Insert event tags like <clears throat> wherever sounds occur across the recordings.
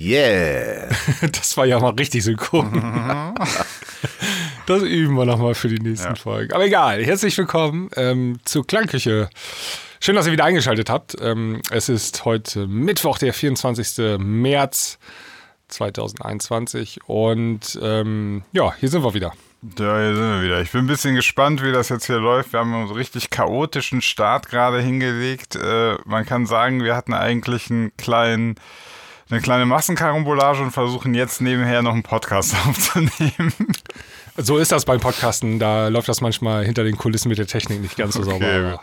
Yeah. <laughs> Das war ja mal richtig synchron. Das üben wir nochmal für die nächsten Ja. Folgen. Aber egal, herzlich willkommen ähm, zur Klangküche. Schön, dass ihr wieder eingeschaltet habt. Ähm, es ist heute Mittwoch, der 24. März 2021. Und ähm, ja, hier sind wir wieder. Ja, hier sind wir wieder. Ich bin ein bisschen gespannt, wie das jetzt hier läuft. Wir haben einen richtig chaotischen Start gerade hingelegt. Äh, man kann sagen, wir hatten eigentlich einen kleinen, eine kleine Massenkarambolage und versuchen jetzt nebenher noch einen Podcast <laughs> aufzunehmen. So ist das beim Podcasten. Da läuft das manchmal hinter den Kulissen mit der Technik nicht ganz so sauber. aber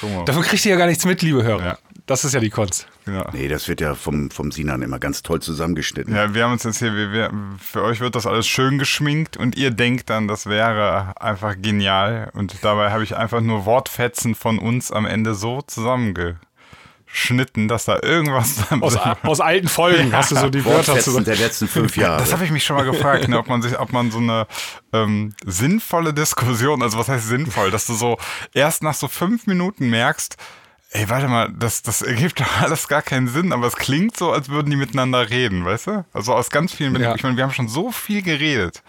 guck mal. Davon kriegt ihr ja gar nichts mit, liebe Hörer. Ja. Das ist ja die Kunst. Genau. Nee, das wird ja vom, vom Sinan immer ganz toll zusammengeschnitten. Ja, wir haben uns jetzt hier, wir, wir, für euch wird das alles schön geschminkt und ihr denkt dann, das wäre einfach genial. Und dabei habe ich einfach nur Wortfetzen von uns am Ende so zusammengeschnitten, dass da irgendwas <laughs> Aus, aus alten Folgen hast du so die Wörter zusammen. der letzten fünf Jahre. Das habe ich mich schon mal gefragt, ne, ob man sich, ob man so eine ähm, sinnvolle Diskussion, also was heißt sinnvoll, dass du so erst nach so fünf Minuten merkst, ey, warte mal, das, das ergibt doch alles gar keinen Sinn, aber es klingt so, als würden die miteinander reden, weißt du? Also aus ganz vielen, Ja. ich meine, wir haben schon so viel geredet.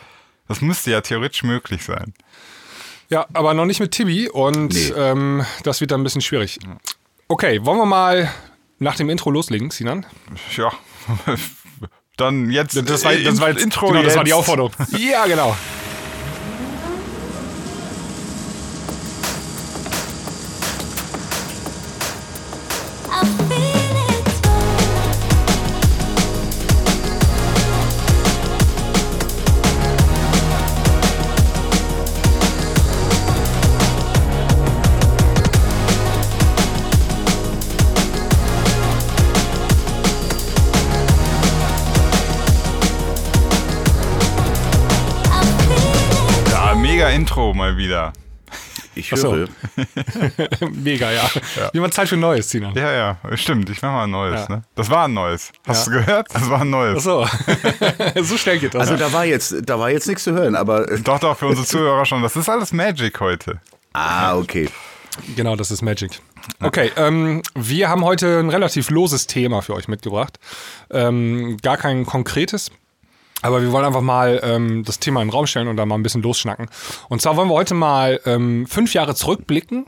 Das müsste ja theoretisch möglich sein. Ja, aber noch nicht mit Tibi und Nee. ähm, das wird dann ein bisschen schwierig. Okay, wollen wir mal nach dem Intro loslegen, Sinan? Ja. <laughs> Dann jetzt Das war, äh, das war jetzt, Intro genau, das war die jetzt. Aufforderung. <laughs> ja, genau. Intro mal wieder. Ich Ach so. höre, <laughs> Mega, ja. Wie man Zeit für Neues, Sinan. Ja, ja, stimmt. Ich mach mal ein neues. Ja. Ne? Das war ein neues. Hast Ja. du gehört? Das war ein neues. Ach so. <laughs> so schnell geht das. also da war jetzt, da war jetzt nichts zu hören, aber äh, Doch, doch, für unsere Zuhörer schon. Das ist alles Magic heute. ah, okay. Genau, das ist Magic. Okay, ähm, wir haben heute ein relativ loses Thema für euch mitgebracht. Ähm, gar kein konkretes. Aber wir wollen einfach mal ähm, das Thema in den Raum stellen und da mal ein bisschen losschnacken. Und zwar wollen wir heute mal ähm, fünf Jahre zurückblicken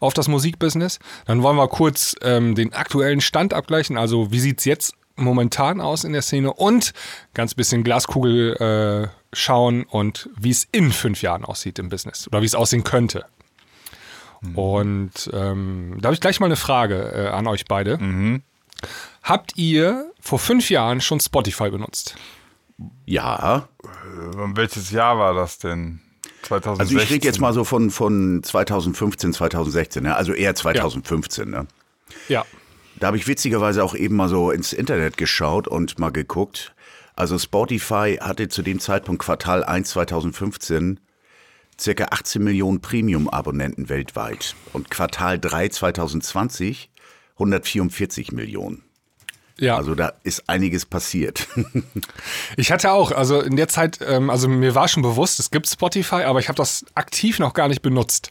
auf das Musikbusiness. Dann wollen wir kurz ähm, den aktuellen Stand abgleichen. Also wie sieht's jetzt momentan aus in der Szene und ganz bisschen Glaskugel äh, schauen und wie es in fünf Jahren aussieht im Business oder wie es aussehen könnte. Und ähm, da habe ich gleich mal eine Frage äh, an euch beide. Habt ihr vor fünf Jahren schon Spotify benutzt? Ja, Welches Jahr war das denn? 2016. also ich rede jetzt mal so von, von 2015, 2016, ne? also eher 2015. Ne? Ja. Da habe ich witzigerweise auch eben mal so ins Internet geschaut und mal geguckt. Also Spotify hatte zu dem Zeitpunkt Quartal 1 2015 circa 18 Millionen Premium-Abonnenten weltweit und Quartal 3 2020 144 Millionen. Ja, Also da ist einiges passiert. <laughs> ich hatte auch, also in der Zeit, ähm, also mir war schon bewusst, es gibt Spotify, aber ich habe das aktiv noch gar nicht benutzt.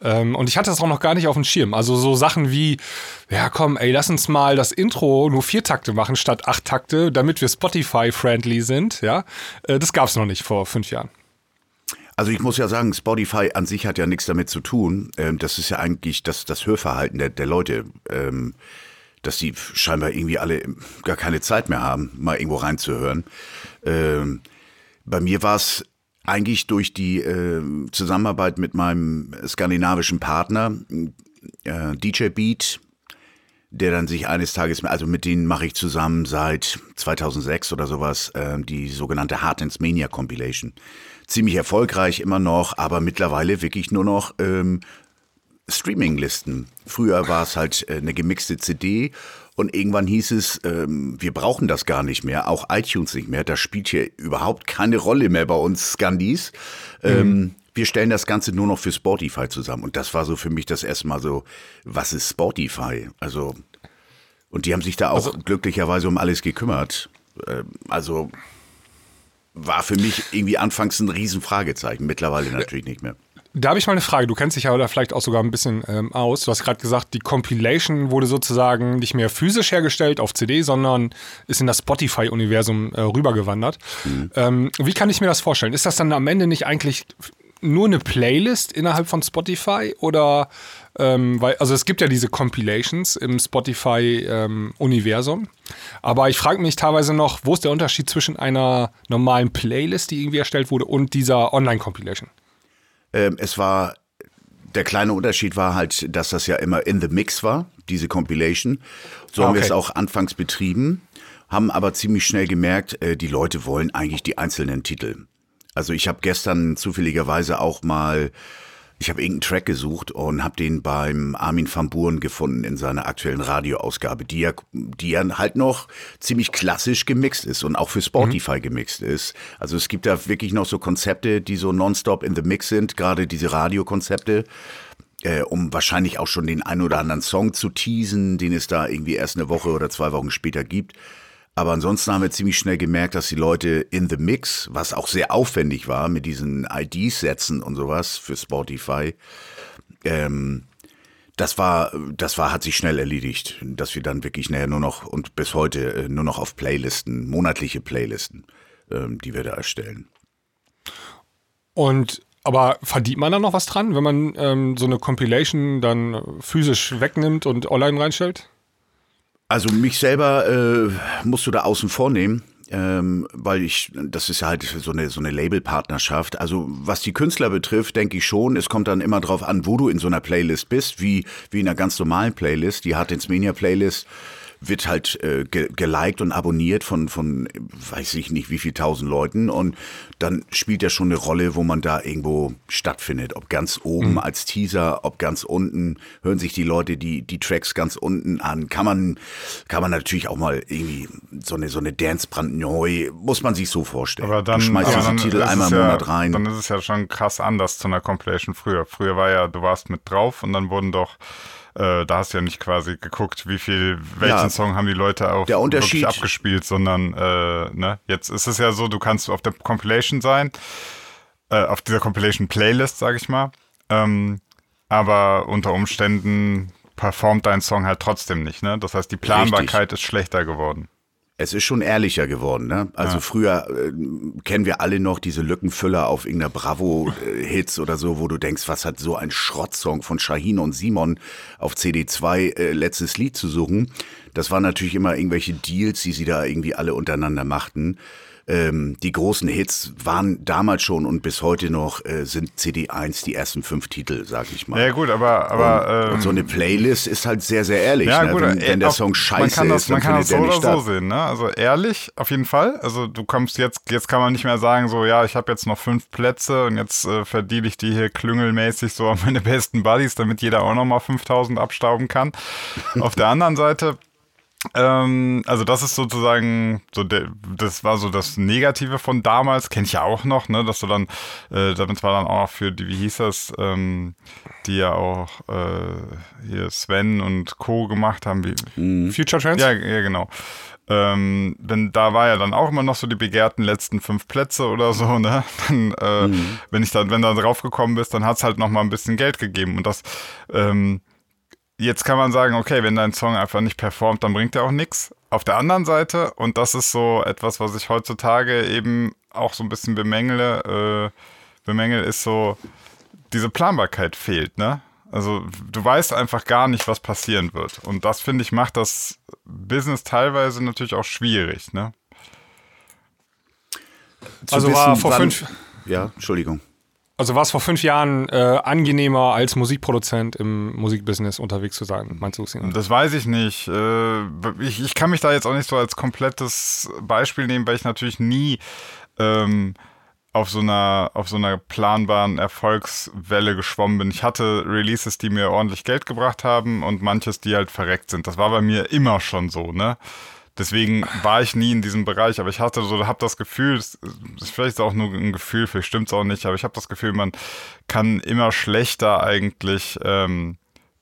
Ähm, und ich hatte das auch noch gar nicht auf dem Schirm. Also so Sachen wie, ja komm, ey, lass uns mal das Intro nur vier Takte machen statt acht Takte, damit wir Spotify-friendly sind, ja. Äh, das gab es noch nicht vor fünf Jahren. Also ich muss ja sagen, Spotify an sich hat ja nichts damit zu tun. Ähm, das ist ja eigentlich das, das Hörverhalten der, der Leute, ähm, dass die scheinbar irgendwie alle gar keine Zeit mehr haben, mal irgendwo reinzuhören. Ähm, bei mir war es eigentlich durch die ähm, Zusammenarbeit mit meinem skandinavischen Partner, äh, DJ Beat, der dann sich eines Tages, also mit denen mache ich zusammen seit 2006 oder sowas, ähm, die sogenannte Hard Dance Mania Compilation. Ziemlich erfolgreich immer noch, aber mittlerweile wirklich nur noch ähm, Streaming-Listen. Früher war es halt äh, eine gemixte CD und irgendwann hieß es, ähm, wir brauchen das gar nicht mehr, auch iTunes nicht mehr. Das spielt hier überhaupt keine Rolle mehr bei uns Scandis. Ähm, wir stellen das Ganze nur noch für Spotify zusammen. Und das war so für mich das erste Mal so, was ist Spotify? Also, und die haben sich da auch glücklicherweise um alles gekümmert. Ähm, also war für mich irgendwie anfangs ein Riesenfragezeichen, mittlerweile natürlich nicht mehr. Da habe ich mal eine Frage. Du kennst dich ja oder vielleicht auch sogar ein bisschen ähm, aus. Du hast gerade gesagt, die Compilation wurde sozusagen nicht mehr physisch hergestellt auf CD, sondern ist in das Spotify-Universum äh, rübergewandert. Ähm, wie kann ich mir das vorstellen? Ist das dann am Ende nicht eigentlich nur eine Playlist innerhalb von Spotify oder ähm, weil also es gibt ja diese Compilations im Spotify-Universum, aber ich frage mich teilweise noch, wo ist der Unterschied zwischen einer normalen Playlist, die irgendwie erstellt wurde, und dieser Online-Compilation? Ähm, es war, der kleine Unterschied war halt, dass das ja immer in the mix war, diese Compilation. So Ah, haben wir okay. es auch anfangs betrieben, haben aber ziemlich schnell gemerkt, äh, die Leute wollen eigentlich die einzelnen Titel. Also ich habe gestern zufälligerweise auch mal, ich habe irgendeinen Track gesucht und habe den beim Armin van Buren gefunden in seiner aktuellen Radioausgabe, die ja, die ja halt noch ziemlich klassisch gemixt ist und auch für Spotify gemixt ist. Also es gibt da wirklich noch so Konzepte, die so nonstop in the mix sind, gerade diese Radiokonzepte äh, um wahrscheinlich auch schon den ein oder anderen Song zu teasen, den es da irgendwie erst eine Woche oder zwei Wochen später gibt. Aber ansonsten haben wir ziemlich schnell gemerkt, dass die Leute in the Mix, was auch sehr aufwendig war mit diesen IDs-Sätzen und sowas für Spotify, ähm, das war, das war, hat sich schnell erledigt, dass wir dann wirklich näher nur noch und bis heute äh, nur noch auf Playlisten, monatliche Playlisten, ähm, die wir da erstellen. Und aber verdient man da noch was dran, wenn man ähm, so eine Compilation dann physisch wegnimmt und online reinstellt? Also mich selber äh, musst du da außen vor nehmen, ähm, weil ich, das ist ja halt so eine, so eine Labelpartnerschaft. Also was die Künstler betrifft, denke ich schon, es kommt dann immer drauf an, wo du in so einer Playlist bist, wie, wie in einer ganz normalen Playlist. Die Hard Mania Playlist wird halt äh, ge geliked und abonniert von, von, weiß ich nicht, wie viel tausend Leuten. Und dann spielt ja schon eine Rolle, wo man da irgendwo stattfindet. Ob ganz oben als Teaser, ob ganz unten. Hören sich die Leute die, die Tracks ganz unten an. Kann man, kann man natürlich auch mal irgendwie so eine, so eine Dance brandneu, muss man sich so vorstellen. Aber dann, du schmeißt diesen Titel einmal im ja, Monat rein. Dann ist es ja schon krass anders zu einer Compilation früher. Früher war ja, du warst mit drauf und dann wurden doch, äh, da hast du ja nicht quasi geguckt, wie viel, welchen Ja. Song haben die Leute auch wirklich abgespielt, sondern äh, ne, jetzt ist es ja so, du kannst auf der Compilation sein, äh, auf dieser Compilation Playlist, sag ich mal. Ähm, aber unter Umständen performt dein Song halt trotzdem nicht, ne? Das heißt, die Planbarkeit ist schlechter geworden. Es ist schon ehrlicher geworden, ne? Also früher äh, kennen wir alle noch diese Lückenfüller auf irgendeiner Bravo-Hits oder so, wo du denkst, was hat so ein Schrottsong von Shahin und Simon auf CD2 äh, letztes Lied zu suchen. Das waren natürlich immer irgendwelche Deals, die sie da irgendwie alle untereinander machten. Ähm, die großen Hits waren damals schon und bis heute noch äh, sind CD1 die ersten fünf Titel, sag ich mal. Ja gut, aber, aber und, ähm, und so eine Playlist ist halt sehr, sehr ehrlich. Ja, ne? gut, wenn, äh, wenn der auf- Song man scheiße kann das, ist, dann man kann das findet so der oder nicht so statt. sehen, ne? Also ehrlich, auf jeden Fall. Also du kommst jetzt, jetzt kann man nicht mehr sagen, so ja, ich habe jetzt noch fünf Plätze und jetzt äh, verdiene ich die hier klüngelmäßig so an meine besten Buddies, damit jeder auch nochmal 5000 abstauben kann. auf der anderen Seite ähm, also das ist sozusagen so der, das war so das Negative von damals, kenne ich ja auch noch, ne, dass du dann, äh, damit war dann auch noch für die, wie hieß das, ähm, die ja auch äh, hier Sven und Co. gemacht haben, wie, Future Trends? ja, ja, genau. Ähm, denn da war ja dann auch immer noch so die begehrten letzten fünf Plätze oder so, ne? <laughs> Dann, äh, wenn ich dann, wenn du da drauf gekommen bist, dann hat's halt noch mal ein bisschen Geld gegeben. Und das, ähm, jetzt kann man sagen, okay, wenn dein Song einfach nicht performt, dann bringt er auch nichts. Auf der anderen Seite, und das ist so etwas, was ich heutzutage eben auch so ein bisschen bemängele, äh, bemängel, ist so, diese Planbarkeit fehlt, ne? Also du weißt einfach gar nicht, was passieren wird. Und das, finde ich, macht das Business teilweise natürlich auch schwierig, ne? Zu Also war wissen, vor wann- fünf, Ja, Entschuldigung. Also war es vor fünf Jahren äh, angenehmer als Musikproduzent im Musikbusiness unterwegs zu sein, meinst du, Sinan? Das weiß ich nicht. Äh, Ich, ich kann mich da jetzt auch nicht so als komplettes Beispiel nehmen, weil ich natürlich nie ähm, auf so einer auf so einer planbaren Erfolgswelle geschwommen bin. Ich hatte Releases, die mir ordentlich Geld gebracht haben und manches, die halt verreckt sind. Das war bei mir immer schon so, ne? Deswegen war ich nie in diesem Bereich, aber ich hatte so, habe das Gefühl, das ist vielleicht auch nur ein Gefühl, vielleicht stimmt's auch nicht, aber ich habe das Gefühl, man kann immer schlechter eigentlich ähm,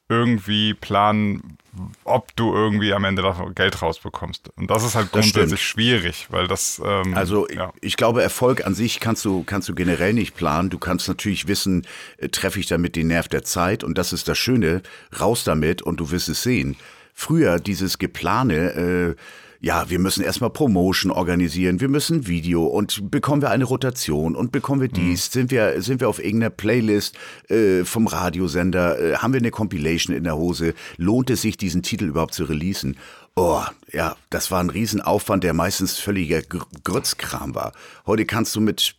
irgendwie planen, ob du irgendwie am Ende davon Geld rausbekommst. Und das ist halt Das grundsätzlich stimmt. schwierig, weil das. Ähm, Also ja. ich glaube, Erfolg an sich kannst du, kannst du generell nicht planen. Du kannst natürlich wissen, äh, treffe ich damit den Nerv der Zeit und das ist das Schöne, raus damit und du wirst es sehen. Früher dieses Geplane, äh, ja, wir müssen erstmal Promotion organisieren, wir müssen Video und bekommen wir eine Rotation und bekommen wir dies, sind wir, sind wir auf irgendeiner Playlist äh, vom Radiosender, äh, haben wir eine Compilation in der Hose, lohnt es sich, diesen Titel überhaupt zu releasen? Oh, ja, das war ein Riesenaufwand, der meistens völliger Gr Grützkram war. Heute kannst du mit,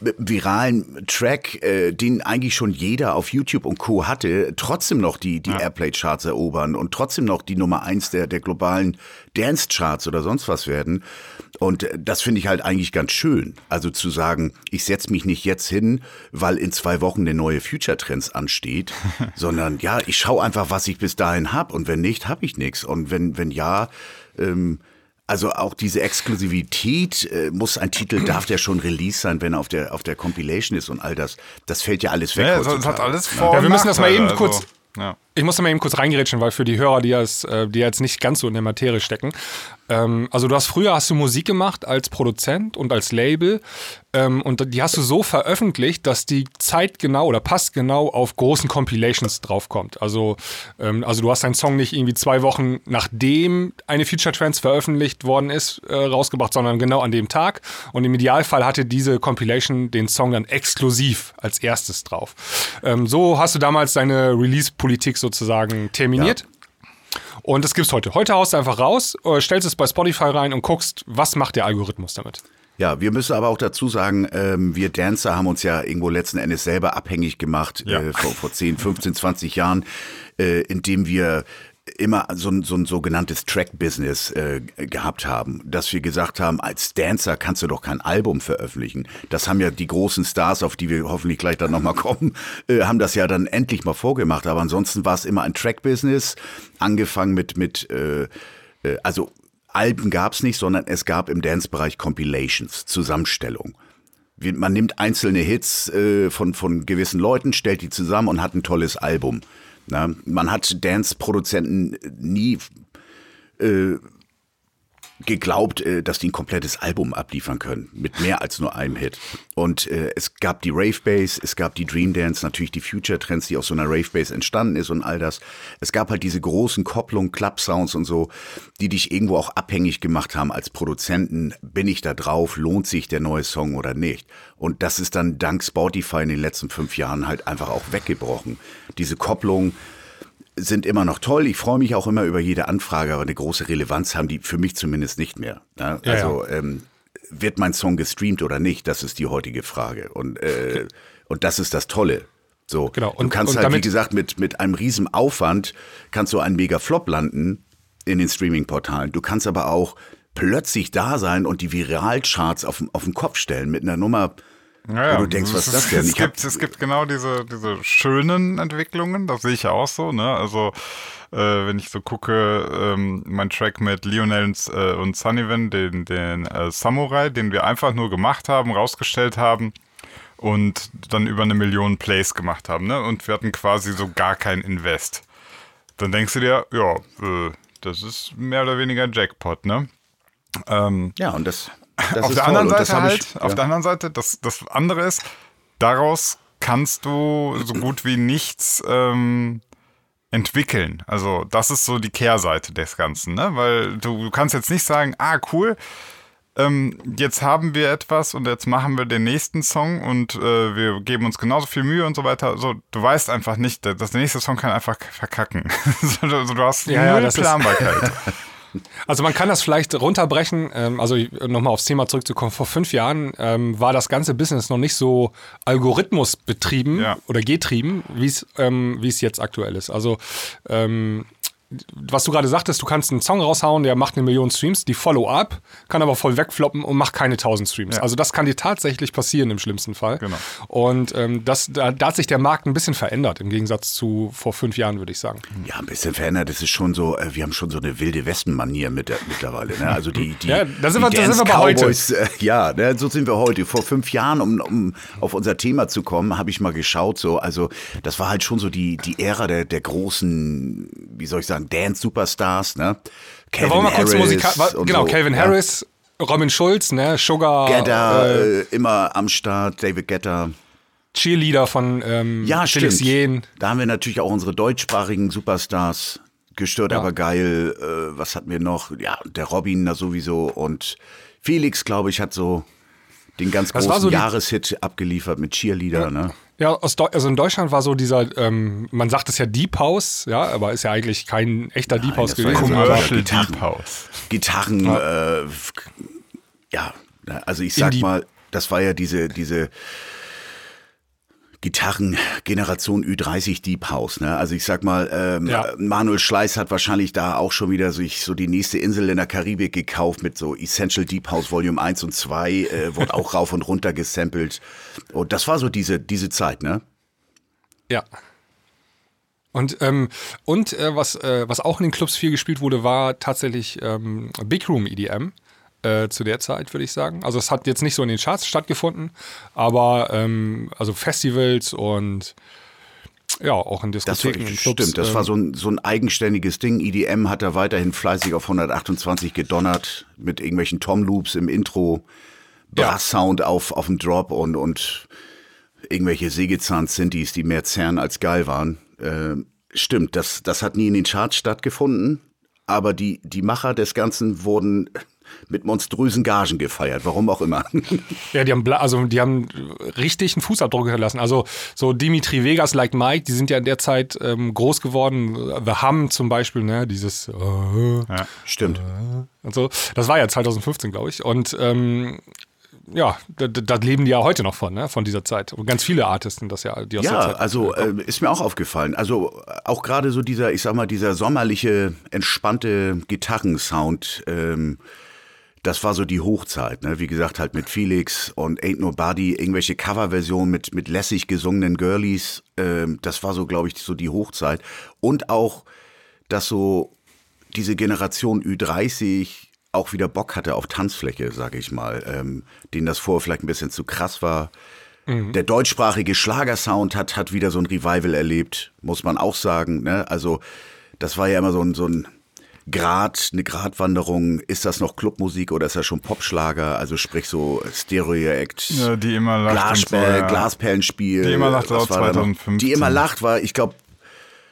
viralen Track, äh, den eigentlich schon jeder auf YouTube und Co. hatte, trotzdem noch die, die Airplay-Charts erobern und trotzdem noch die Nummer eins der, der globalen Dance-Charts oder sonst was werden. Und äh, das finde ich halt eigentlich ganz schön. Also zu sagen, ich setze mich nicht jetzt hin, weil in zwei Wochen der neue Future Trends ansteht, <laughs> sondern ja, ich schaue einfach, was ich bis dahin hab und wenn nicht, habe ich nichts. Und wenn, wenn ja, ähm, also auch diese Exklusivität, äh, muss ein Titel, darf der schon Release sein, wenn er auf der, auf der Compilation ist und all das. Das fällt ja alles weg. Ja, es hat- alles vor. Ja, wir müssen das mal eben kurz- Also, ja. Ich muss da mal eben kurz reingerätschen, weil für die Hörer, die, jetzt, äh, die jetzt nicht ganz so in der Materie stecken. Ähm, also du hast früher hast du Musik gemacht als Produzent und als Label ähm, und die hast du so veröffentlicht, dass die zeitgenau oder passgenau auf großen Compilations draufkommt. Also, ähm, also du hast deinen Song nicht irgendwie zwei Wochen nachdem eine Future Trends veröffentlicht worden ist, äh, rausgebracht, sondern genau an dem Tag. Und im Idealfall hatte diese Compilation den Song dann exklusiv als erstes drauf. Ähm, so hast du damals deine Release-Politik sozusagen terminiert. Und das gibt's heute. Heute haust du einfach raus, äh, stellst es bei Spotify rein und guckst, was macht der Algorithmus damit. Ja, wir müssen aber auch dazu sagen, ähm, wir Dancer haben uns ja irgendwo letzten Endes selber abhängig gemacht Ja. äh, vor, vor 10, 15, 20 Jahren, äh, indem wir immer so ein, so ein sogenanntes Track-Business äh, gehabt haben, dass wir gesagt haben, als Dancer kannst du doch kein Album veröffentlichen. Das haben ja die großen Stars, auf die wir hoffentlich gleich dann nochmal kommen, äh, haben das ja dann endlich mal vorgemacht. Aber ansonsten war es immer ein Track-Business, angefangen mit, mit äh, äh, also Alben gab's nicht, sondern es gab im Dance-Bereich Compilations, Zusammenstellung. Man nimmt einzelne Hits äh, von, von gewissen Leuten, stellt die zusammen und hat ein tolles Album. Na, man hat Dance-Produzenten nie äh, geglaubt, äh, dass die ein komplettes Album abliefern können, mit mehr als nur einem Hit. Und äh, es gab die Rave Bass, es gab die Dream Dance, natürlich die Future Trends, die aus so einer Rave Bass entstanden ist und all das. Es gab halt diese großen Kopplungen, Club Sounds und so, die dich irgendwo auch abhängig gemacht haben als Produzenten. Bin ich da drauf? Lohnt sich der neue Song oder nicht? Und das ist dann dank Spotify in den letzten fünf Jahren halt einfach auch weggebrochen. Diese Kopplung, sind immer noch toll. Ich freue mich auch immer über jede Anfrage, aber eine große Relevanz haben die für mich zumindest nicht mehr. Ja, Ja, also Ähm, wird mein Song gestreamt oder nicht? Das ist die heutige Frage. Und, äh, <laughs> und das ist das Tolle. So, Genau. du Und- kannst und halt, wie gesagt, mit, mit einem riesen Aufwand kannst du einen mega Flop landen in den Streaming-Portalen. Du kannst aber auch plötzlich da sein und die Viralcharts auf, auf den Kopf stellen mit einer Nummer, Ja, wo du denkst, was ist das es, denn? Es gibt, es gibt genau diese, diese schönen Entwicklungen, das sehe ich ja auch so, ne? Also, äh, wenn ich so gucke, ähm, mein Track mit Lionel und, äh, und Sullivan, den, den äh, Samurai, den wir einfach nur gemacht haben, rausgestellt haben und dann über eine Million Plays gemacht haben, ne? Und wir hatten quasi so gar kein Invest. Dann denkst du dir, ja, äh, das ist mehr oder weniger Jackpot, ne? Ähm, ja, und das, das auf der toll. anderen Seite halt, ich, auf ja. der anderen Seite, das, das andere ist, daraus kannst du so gut wie nichts ähm, entwickeln. Also das ist so die Kehrseite des Ganzen, ne? Weil du, du kannst jetzt nicht sagen, ah cool, ähm, jetzt haben wir etwas und jetzt machen wir den nächsten Song und äh, wir geben uns genauso viel Mühe und so weiter. So, du weißt einfach nicht, dass der nächste Song kann einfach verkacken. <laughs> so, du du hast Ja, ja, null ist- Planbarkeit. <laughs> Also man kann das vielleicht runterbrechen, ähm, also nochmal aufs Thema zurückzukommen, vor fünf Jahren ähm, war das ganze Business noch nicht so algorithmusbetrieben Ja. oder getrieben, wie es ähm, wie es jetzt aktuell ist. Also ähm, was du gerade sagtest, du kannst einen Song raushauen, der macht eine Million Streams, die Follow-up kann aber voll wegfloppen und macht keine 1000 Streams. Ja. Also das kann dir tatsächlich passieren im schlimmsten Fall. Genau. Und ähm, das, da, da hat sich der Markt ein bisschen verändert, im Gegensatz zu vor fünf Jahren, würde ich sagen. Ja, ein bisschen verändert. Das ist schon so, äh, wir haben schon so eine wilde Westen-Manier mit, mittlerweile. Ne? Also die, die, Ja, da sind wir- die da sind wir bei heute. Äh, ja, ne? so sind wir heute. Vor fünf Jahren, um, um auf unser Thema zu kommen, habe ich mal geschaut. So, also das war halt schon so die, die Ära der, der großen, wie soll ich sagen, Dance-Superstars. Ne? Da Calvin wollen wir kurz Harris Musik. wa- und Genau, so, Calvin ja. Harris, Robin Schulz, ne, Sugar, Gedda, äh, immer am Start, David Getter. Cheerleader von ähm, Ja, Felix stimmt. Jähn. Da haben wir natürlich auch unsere deutschsprachigen Superstars. Gestört, Ja. aber geil. Äh, was hatten wir noch? Ja, der Robin da sowieso. Und Felix, glaube ich, hat so den ganz Das großen so Jahreshit abgeliefert mit Cheerleader. Ne? Ja, also in Deutschland war so dieser, ähm, man sagt es ja Deep House, ja, aber ist ja eigentlich kein echter Deep House gewesen. Commercial Gitarren. Deep House. Gitarren, ja, äh, ja also ich sag Indie- mal, das war ja diese, diese Gitarren-Generation Ü30 Deep House, ne? Also ich sag mal, ähm, Ja. Manuel Schleiß hat wahrscheinlich da auch schon wieder sich so die nächste Insel in der Karibik gekauft mit so Essential Deep House Volume 1 und 2, äh, wurde auch rauf und runter gesampelt. Und das war so diese, diese Zeit, ne? Ja. Und, ähm, und äh, was, äh, was auch in den Clubs viel gespielt wurde, war tatsächlich ähm, Big Room EDM. Äh, zu der Zeit, würde ich sagen. Also es hat jetzt nicht so in den Charts stattgefunden, aber ähm, also Festivals und ja, auch in Das Diskotheken und Clubs. stimmt, das ähm, war so ein, so ein eigenständiges Ding. EDM hat da weiterhin fleißig auf 128 gedonnert mit irgendwelchen Tom-Loops im Intro, Ja. Brass-Sound auf, auf dem Drop und, und irgendwelche Sägezahn-Synthes, die mehr zerren als geil waren. Ähm, stimmt, das, das hat nie in den Charts stattgefunden, aber die, die Macher des Ganzen wurden mit monströsen Gagen gefeiert, warum auch immer. <laughs> Ja, die haben, also die haben richtig einen Fußabdruck hinterlassen. Also so Dimitri Vegas, like Mike, die sind ja in der Zeit ähm, groß geworden. The Hum zum Beispiel, ne, dieses äh, Ja. Stimmt. und so. Das war ja 2015, glaube ich. Und ähm, ja, da, leben die ja heute noch von, ne, von dieser Zeit. Und ganz viele Artisten, das ja, die aus der Ja, Zeit. also äh, ist mir auch aufgefallen. Also äh, auch gerade so dieser, ich sag mal, dieser sommerliche, entspannte Gitarrensound, ähm, das war so die Hochzeit. Ne? Wie gesagt, halt mit Felix und Ain't Nobody, irgendwelche Coverversionen mit, mit lässig gesungenen Girlies. Ähm, das war so, glaube ich, so die Hochzeit. Und auch, dass so diese Generation Ü30 auch wieder Bock hatte auf Tanzfläche, sage ich mal, ähm, denen das vorher vielleicht ein bisschen zu krass war. Der deutschsprachige Schlagersound hat, hat wieder so ein Revival erlebt, muss man auch sagen. Ne? Also das war ja immer so ein, so ein Grad, eine Gratwanderung. Ist das noch Clubmusik oder ist das schon Popschlager? Also sprich so Stereo-Act. Ja, die immer lacht. und so, Glasperl, ja. Glasperlenspiel. Die immer lacht war war da noch? 2015. Die immer lacht war, ich glaube,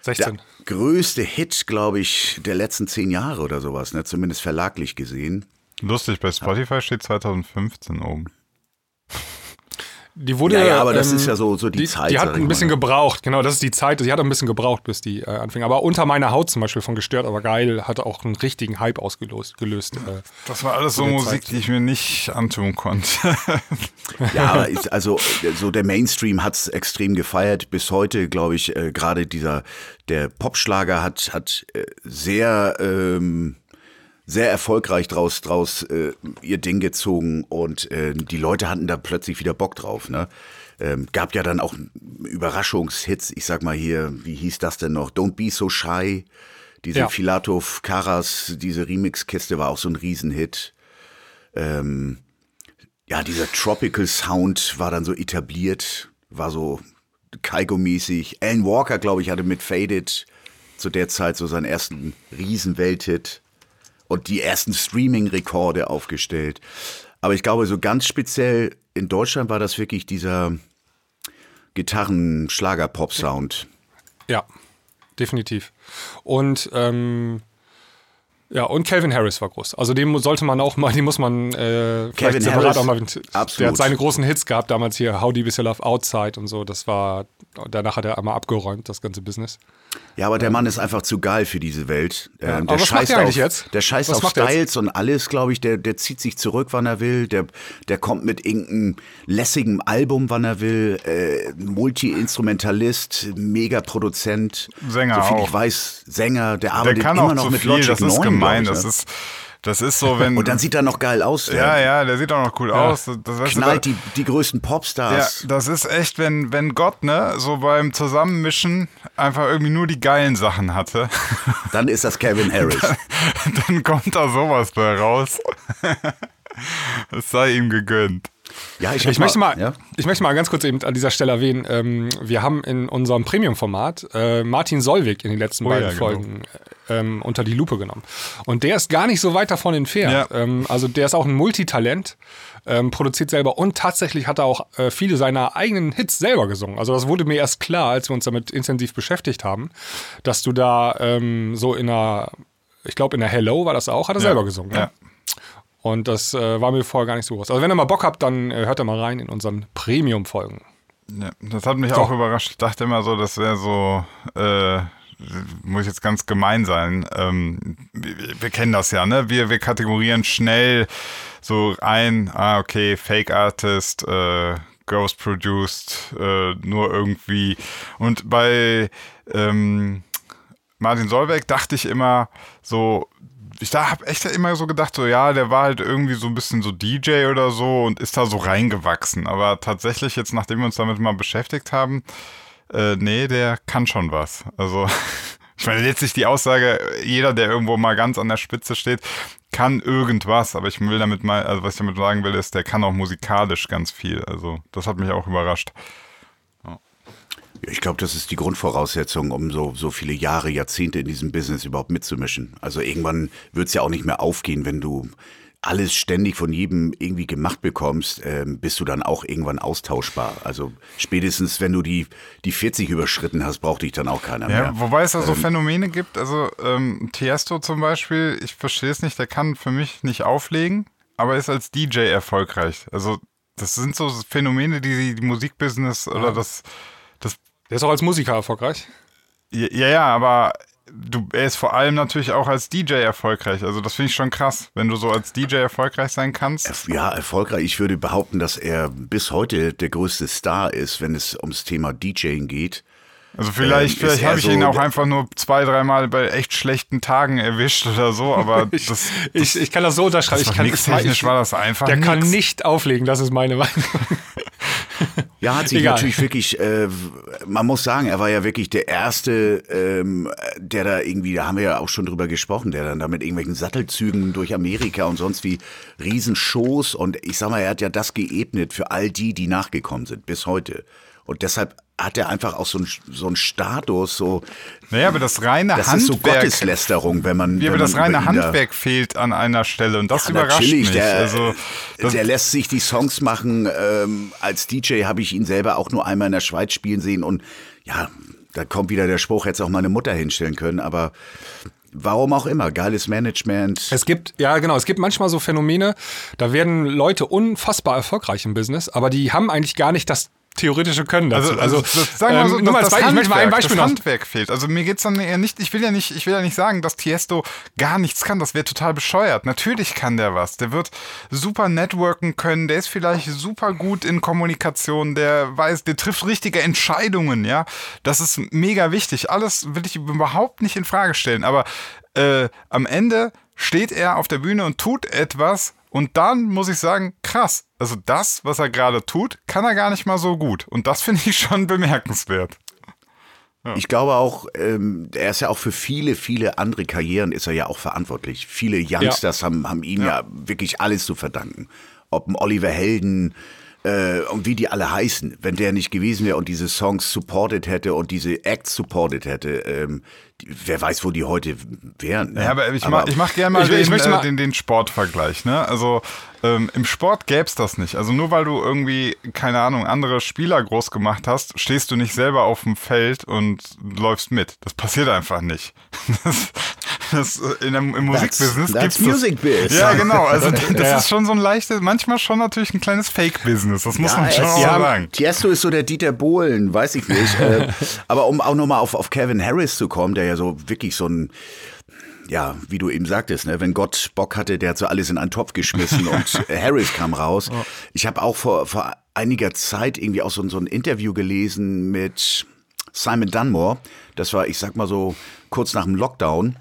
der 16. größte Hit, glaube ich, der letzten zehn Jahre oder sowas, ne? zumindest verlaglich gesehen. Lustig, bei Spotify steht 2015 oben. Die wurde, Ja, ja, aber das ähm, ist ja so- so die Zeit, Die hat ein bisschen mal. gebraucht, genau, das ist die Zeit. Sie hat ein bisschen gebraucht, bis die äh, anfing. Aber unter meiner Haut zum Beispiel von Gestört, aber geil, hatte auch einen richtigen Hype ausgelöst. Gelöst, äh. Das war alles so Musik, Zeit. die ich mir nicht antun konnte. <laughs> Ja, aber ist, also so der Mainstream hat's extrem gefeiert. Bis heute, glaube ich, äh, gerade dieser der Popschlager hat hat äh, sehr ähm, sehr erfolgreich draus draus äh, ihr Ding gezogen und äh, die Leute hatten da plötzlich wieder Bock drauf. Ne? Ähm, gab ja dann auch Überraschungshits. Ich sag mal hier, wie hieß das denn noch? Don't Be So Shy. Diese Ja. Filatov Karas, diese Remix-Kiste war auch so ein Riesenhit. Ähm, ja, dieser Tropical Sound war dann so etabliert, war so Kaigo-mäßig. Alan Walker, glaube ich, hatte mit Faded zu der Zeit so seinen ersten Riesenwelthit und die ersten Streaming-Rekorde aufgestellt. Aber ich glaube, so ganz speziell in Deutschland war das wirklich dieser Gitarren-Schlager-Pop-Sound. Ja, definitiv. Und ähm, Ja, und Calvin Harris war groß. Also dem sollte man auch mal, <laughs> den muss man äh, vielleicht separat Harris, auch mal. absolut. Der hat seine großen Hits gehabt, damals hier How Deep Is Your Love Outside und so. Das war, danach hat er einmal abgeräumt, das ganze Business. Ja, aber der Mann ist einfach zu geil für diese Welt. Ähm, aber der scheißt der auf, jetzt? Der scheißt Was auf der? Styles und alles, glaube ich. Der, der zieht sich zurück, wann er will. Der, der kommt mit irgendeinem lässigen Album, wann er will. Äh, Multi-Instrumentalist, Megaproduzent. Sänger so viel auch. ich weiß, Sänger. Der Der arbeitet kann immer auch noch zu mit viel, Logic das ist 9, gemein. ich, Das ne? ist, das ist so, wenn. Und dann sieht er noch geil aus. Der ja, ja, der sieht auch noch cool aus. Das, du, knallt da- die, die größten Ja, Popstars. das ist echt, wenn, wenn Gott, ne, so beim Zusammenmischen einfach irgendwie nur die geilen Sachen hatte, <laughs> Dann ist das Kevin Harris. dann kommt da sowas bei raus. <laughs> Es sei ihm gegönnt. Ja, ich, Ich möchte, mal, ja? ich möchte mal ganz kurz eben an dieser Stelle erwähnen, ähm, wir haben in unserem Premium-Format äh, Martin Solvig in den letzten Oh beiden ja, genau. Folgen ähm, unter die Lupe genommen. Und der ist gar nicht so weit davon entfernt. Ja. Ähm, also der ist auch ein Multitalent, ähm, produziert selber und tatsächlich hat er auch äh, viele seiner eigenen Hits selber gesungen. Also das wurde mir erst klar, als wir uns damit intensiv beschäftigt haben, dass du da ähm, so in einer, ich glaube in der Hello war das auch, hat er selber gesungen. Ja. Und das äh, war mir vorher gar nicht so groß. Also wenn ihr mal Bock habt, dann äh, hört da mal rein in unseren Premium-Folgen. Ja, das hat mich So. auch überrascht. Ich dachte immer so, das wäre so, äh, muss jetzt ganz gemein sein. Ähm, wir, wir kennen das ja, ne? Wir, wir kategorieren schnell so ein, ah, okay, Fake Artist, äh, Ghost Produced, äh, nur irgendwie. Und bei ähm, Martin Solveig dachte ich immer so, ich da habe echt immer so gedacht, so ja, der war halt irgendwie so ein bisschen so DJ oder so und ist da so reingewachsen. Aber tatsächlich jetzt, nachdem wir uns damit mal beschäftigt haben, äh, nee, der kann schon was. Also <laughs> ich meine letztlich die Aussage, jeder, der irgendwo mal ganz an der Spitze steht, kann irgendwas. Aber ich will damit mal, also was ich damit sagen will, ist, der kann auch musikalisch ganz viel. Also das hat mich auch überrascht. Ich glaube, das ist die Grundvoraussetzung, um so, so viele Jahre, Jahrzehnte in diesem Business überhaupt mitzumischen. Also irgendwann wird es ja auch nicht mehr aufgehen, wenn du alles ständig von jedem irgendwie gemacht bekommst, ähm, bist du dann auch irgendwann austauschbar. Also spätestens, wenn du die, die 40 überschritten hast, braucht dich dann auch keiner Ja, mehr. wobei es da so Phänomene gibt, also ähm, Tiesto zum Beispiel, ich verstehe es nicht, der kann für mich nicht auflegen, aber ist als DJ erfolgreich. Also das sind so Phänomene, die die Musikbusiness oder das, das, Der ist auch als Musiker erfolgreich. ja, ja, aber du, er ist vor allem natürlich auch als DJ erfolgreich. Also das finde ich schon krass, wenn du so als DJ erfolgreich sein kannst. Ja, erfolgreich. Ich würde behaupten, dass er bis heute der größte Star ist, wenn es ums Thema DJing geht. Also vielleicht, Ähm, vielleicht habe ich so ihn auch einfach nur zwei, dreimal bei echt schlechten Tagen erwischt oder so, aber <laughs> das, Ich, ich kann das so unterschreiben. das ich war kann mixtechnisch ich, war das einfach Der kann nix. nicht auflegen, das ist meine Meinung. <laughs> Ja, hat sich Egal. natürlich wirklich, äh, man muss sagen, er war ja wirklich der Erste, ähm, der da irgendwie, da haben wir ja auch schon drüber gesprochen, der dann da mit irgendwelchen Sattelzügen durch Amerika und sonst wie Riesenshows und ich sag mal, er hat ja das geebnet für all die, die nachgekommen sind, bis heute. Und deshalb hat er einfach auch so einen so einen Status, so, Naja, aber das reine das ist so Handwerk. Gotteslästerung, wenn man. Ja, aber wenn das man reine ihn da- Handwerk fehlt an einer Stelle und das Ja, überrascht natürlich, mich. Der, also, das, der lässt sich die Songs machen. Ähm, als DJ habe ich ihn selber auch nur einmal in der Schweiz spielen sehen und ja, da kommt wieder der Spruch, hätte es auch meine Mutter hinstellen können, aber warum auch immer, geiles Management. Es gibt, ja genau, es gibt manchmal so Phänomene, da werden Leute unfassbar erfolgreich im Business, aber die haben eigentlich gar nicht das theoretische Können dazu. also, also, das, sagen wir mal so, ähm, das, das, Beispiel, ich möchte mal ein Handwerk, Beispiel das noch. Handwerk fehlt. Also mir geht's dann eher nicht, ich will ja nicht, ich will ja nicht sagen, dass Tiesto gar nichts kann. Das wäre total bescheuert. Natürlich kann der was. Der wird super networken können. Der ist vielleicht super gut in Kommunikation. Der weiß, der trifft richtige Entscheidungen. Ja, das ist mega wichtig. Alles will ich überhaupt nicht in Frage stellen. Aber äh, am Ende steht er auf der Bühne und tut etwas. Und dann muss ich sagen, krass. Also das, was er gerade tut, kann er gar nicht mal so gut. Und das finde ich schon bemerkenswert. Ich glaube auch, ähm, er ist ja auch für viele, viele andere Karrieren ist er ja auch verantwortlich. Viele Youngsters haben, haben ihm ja. wirklich alles zu verdanken. Ob ein Oliver Helden äh, und wie die alle heißen. Wenn der nicht gewesen wäre und diese Songs supported hätte und diese Acts supported hätte, ähm, die, wer weiß, wo die heute wären. Ne? Ja, aber ich mach, ich mach gerne mal, Ich- den, ich möchte äh, mal- den, den Sportvergleich. Ne? Also ähm, im Sport gäb's das nicht. Also nur weil du irgendwie, keine Ahnung, andere Spieler groß gemacht hast, stehst du nicht selber auf dem Feld und läufst mit. Das passiert einfach nicht. <laughs> Das, das, äh, in dem, im Musikbusiness that's gibt's music biz. Ja, genau. Also <laughs> das Ja, ist schon so ein leichtes, manchmal schon natürlich ein kleines Fake-Business. Das muss Ja, man schon es- auch ja, sagen. Tiesto ist so der Dieter Bohlen, weiß ich nicht. äh, <laughs> aber um auch nochmal auf, auf Kevin Harris zu kommen, der ja so wirklich so ein, ja, wie du eben sagtest, ne, wenn Gott Bock hatte, der hat so alles in einen Topf geschmissen <laughs> und Harris kam raus. Ich habe auch vor, vor einiger Zeit irgendwie auch so, so ein Interview gelesen mit Simon Dunmore. Das war, ich sag mal so, kurz nach dem Lockdown.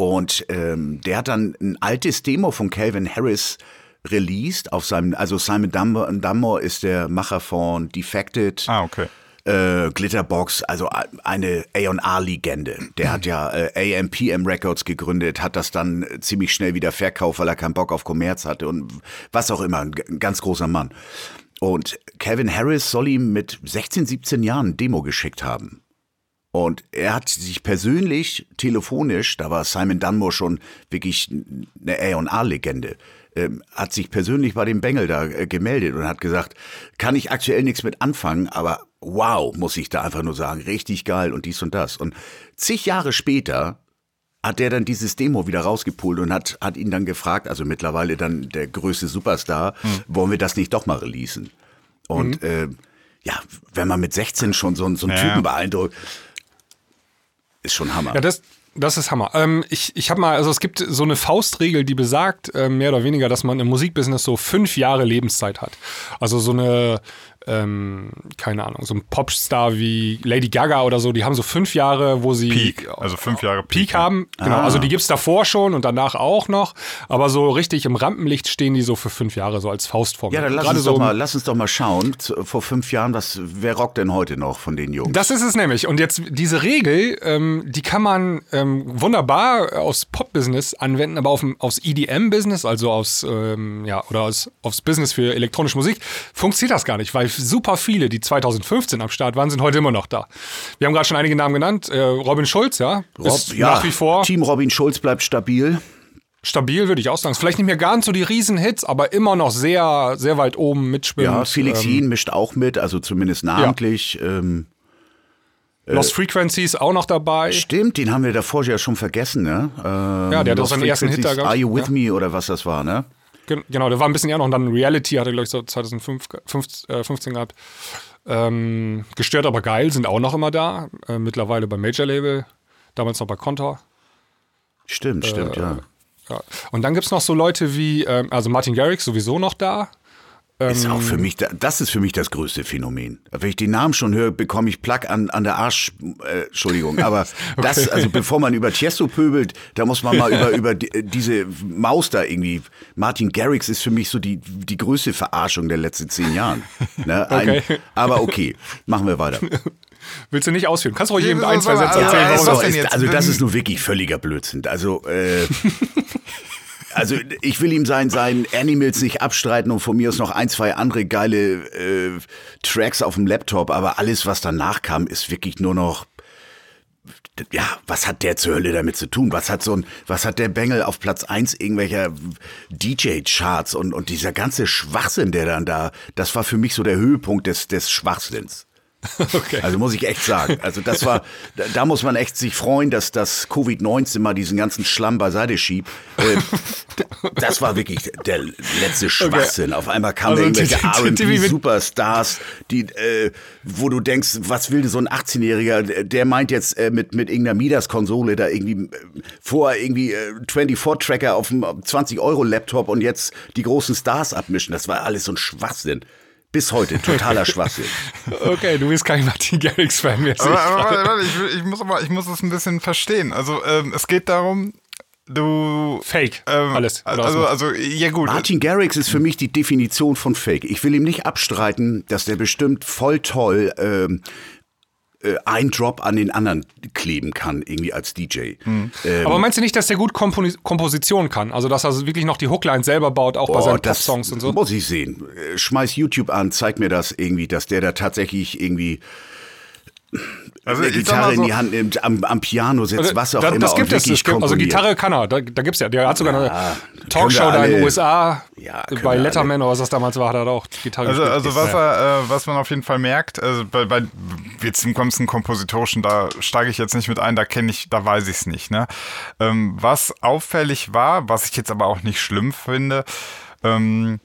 Und ähm, der hat dann ein altes Demo von Calvin Harris released auf seinem, also Simon Dunmore, ist der Macher von Defected, Ah, okay. äh, Glitterbox, also eine A&R-Legende. Der hat ja äh, AMPM Records gegründet, hat das dann ziemlich schnell wieder verkauft, weil er keinen Bock auf Kommerz hatte und was auch immer, ein ganz großer Mann. Und Calvin Harris soll ihm mit 16, 17 Jahren Demo geschickt haben. Und er hat sich persönlich telefonisch, da war Simon Dunmore schon wirklich eine A&R-Legende, ähm, hat sich persönlich bei dem Bengel da äh, gemeldet und hat gesagt, kann ich aktuell nichts mit anfangen, aber wow, muss ich da einfach nur sagen, richtig geil und dies und das. Und zig Jahre später hat der dann dieses Demo wieder rausgepult und hat, hat ihn dann gefragt, also mittlerweile dann der größte Superstar, wollen wir das nicht doch mal releasen? Und äh, ja, wenn man mit 16 schon so, einen- so einen Ja. Typen beeindruckt, ist schon Hammer. Ja, das, das ist Hammer. Ähm, ich ich habe mal, also es gibt so eine Faustregel, die besagt, äh, mehr oder weniger, dass man im Musikbusiness so fünf Jahre Lebenszeit hat. Also so eine, ähm, keine Ahnung, so ein Popstar wie Lady Gaga oder so, die haben so fünf Jahre, wo sie Peak. Also fünf Jahre Peak Peak. haben. Genau, Ah. also die gibt's davor schon und danach auch noch. Aber so richtig im Rampenlicht stehen die so für fünf Jahre, so als Faustform. ja, dann lass uns, so doch mal, lass uns doch mal schauen. Vor fünf Jahren, was, wer rockt denn heute noch von den Jungs? Das ist es nämlich. Und jetzt diese Regel, ähm, die kann man ähm, wunderbar aufs Pop-Business anwenden, aber auf, aufs EDM-Business, also aus, ähm, ja, oder aus, aufs Business für elektronische Musik, funktioniert das gar nicht, weil super viele, die 2015 am Start waren, sind heute immer noch da. Wir haben gerade schon einige Namen genannt. Äh, Robin Schulz, ja, ist Rob, ja, nach wie vor Team Robin Schulz bleibt stabil. stabil, würde ich auch sagen. Ist Vielleicht nicht mehr ganz so die Riesenhits, aber immer noch sehr, sehr weit oben mitschwimmt. Ja, Felix ähm, Jen mischt auch mit, also zumindest namentlich. Ähm, Lost Frequencies auch noch dabei. stimmt, den haben wir davor ja schon vergessen, ne? Ähm, Ja, der hat auch Lost seinen ersten Hit da gehabt. Are You With Ja. Me oder was das war, ne? Gen- Genau, der war ein bisschen eher noch und dann Reality hatte, glaube ich, so 2015 äh, 15 gehabt. Ähm, gestört aber geil sind auch noch immer da. Äh, mittlerweile beim Major Label, damals noch bei Contour. Stimmt, stimmt, ja. Ja. Und dann gibt es noch so Leute wie, ähm, also Martin Garrix sowieso noch da. Ist auch für Ähm. mich, da- das ist für mich das größte Phänomen. Wenn ich den Namen schon höre, bekomme ich Plack an, an der Arsch, äh, Entschuldigung, <laughs> aber das, also bevor man über Tiesto pöbelt, da muss man mal über, <laughs> über die, diese Maus da irgendwie, Martin Garrix ist für mich so die, die größte Verarschung der letzten zehn Jahren. Ne? <laughs> Ein, Okay. Aber okay, machen wir weiter. Willst du nicht ausführen? Kannst du ruhig eben so- ein, zwei Sätze erzählen, ja, warum ist das was denn ist, jetzt? also das ist nur wirklich völliger Blödsinn. Also äh, also ich will ihm sein, seinen Animals nicht abstreiten und von mir aus noch ein, zwei andere geile äh, Tracks auf dem Laptop, aber alles, was danach kam, ist wirklich nur noch ja, was hat der zur Hölle damit zu tun? Was hat so ein, was hat der Bengel auf Platz eins irgendwelcher DJ-Charts und, und dieser ganze Schwachsinn, der dann da, das war für mich so der Höhepunkt des, des Schwachsinns. <laughs> Okay. Also muss ich echt sagen. Also das war, da, da muss man echt sich freuen, dass das Covid-19 mal diesen ganzen Schlamm beiseite schiebt. Äh, <laughs> das war wirklich der letzte Schwachsinn. Auf einmal kamen Also irgendwelche R&B-Superstars, die, äh, wo du denkst, was will so ein 18-Jähriger? Der meint jetzt äh, mit, mit irgendeiner Midas-Konsole da irgendwie äh, vorher irgendwie äh, 24-Tracker auf dem 20-Euro-Laptop und jetzt die großen Stars abmischen. Das war alles so ein Schwachsinn. Bis heute, totaler <laughs> Schwachsinn. Okay, du bist kein Martin Garrix-Fan mehr. Aber, aber warte, warte, ich, ich muss aber, ich muss es ein bisschen verstehen. Also ähm, es geht darum, du Fake, ähm, alles. Also, also ja gut. Martin Garrix ist für mich die Definition von Fake. Ich will ihm nicht abstreiten, dass der bestimmt voll toll ähm, äh, einen Drop an den anderen kleben kann, irgendwie als DJ. Ähm, Aber meinst du nicht, dass der gut Komponi Komposition kann? Also, dass er wirklich noch die Hookline selber baut, auch bei oh, seinen das Pop-Songs und so? muss ich sehen. Äh, Schmeiß YouTube an, zeig mir das irgendwie, dass der da tatsächlich irgendwie Also eine Gitarre mal in so- die Hand nimmt, am, am Piano sitzt, Also, was auch da, immer das gibt es. es gibt, also. Gitarre kann er, da, da gibt es ja. Der hat sogar Ja, eine Talkshow da in den USA. Ja, bei Letterman oder was das damals war, hat er da auch Gitarre Also, also was, er, äh, was man auf jeden Fall merkt, also bei, bei jetzt im ganzen Kompositorischen, da steige ich jetzt nicht mit ein, da kenne ich, da weiß ich es nicht. Ne? Ähm, was auffällig war, was ich jetzt aber auch nicht schlimm finde, ähm,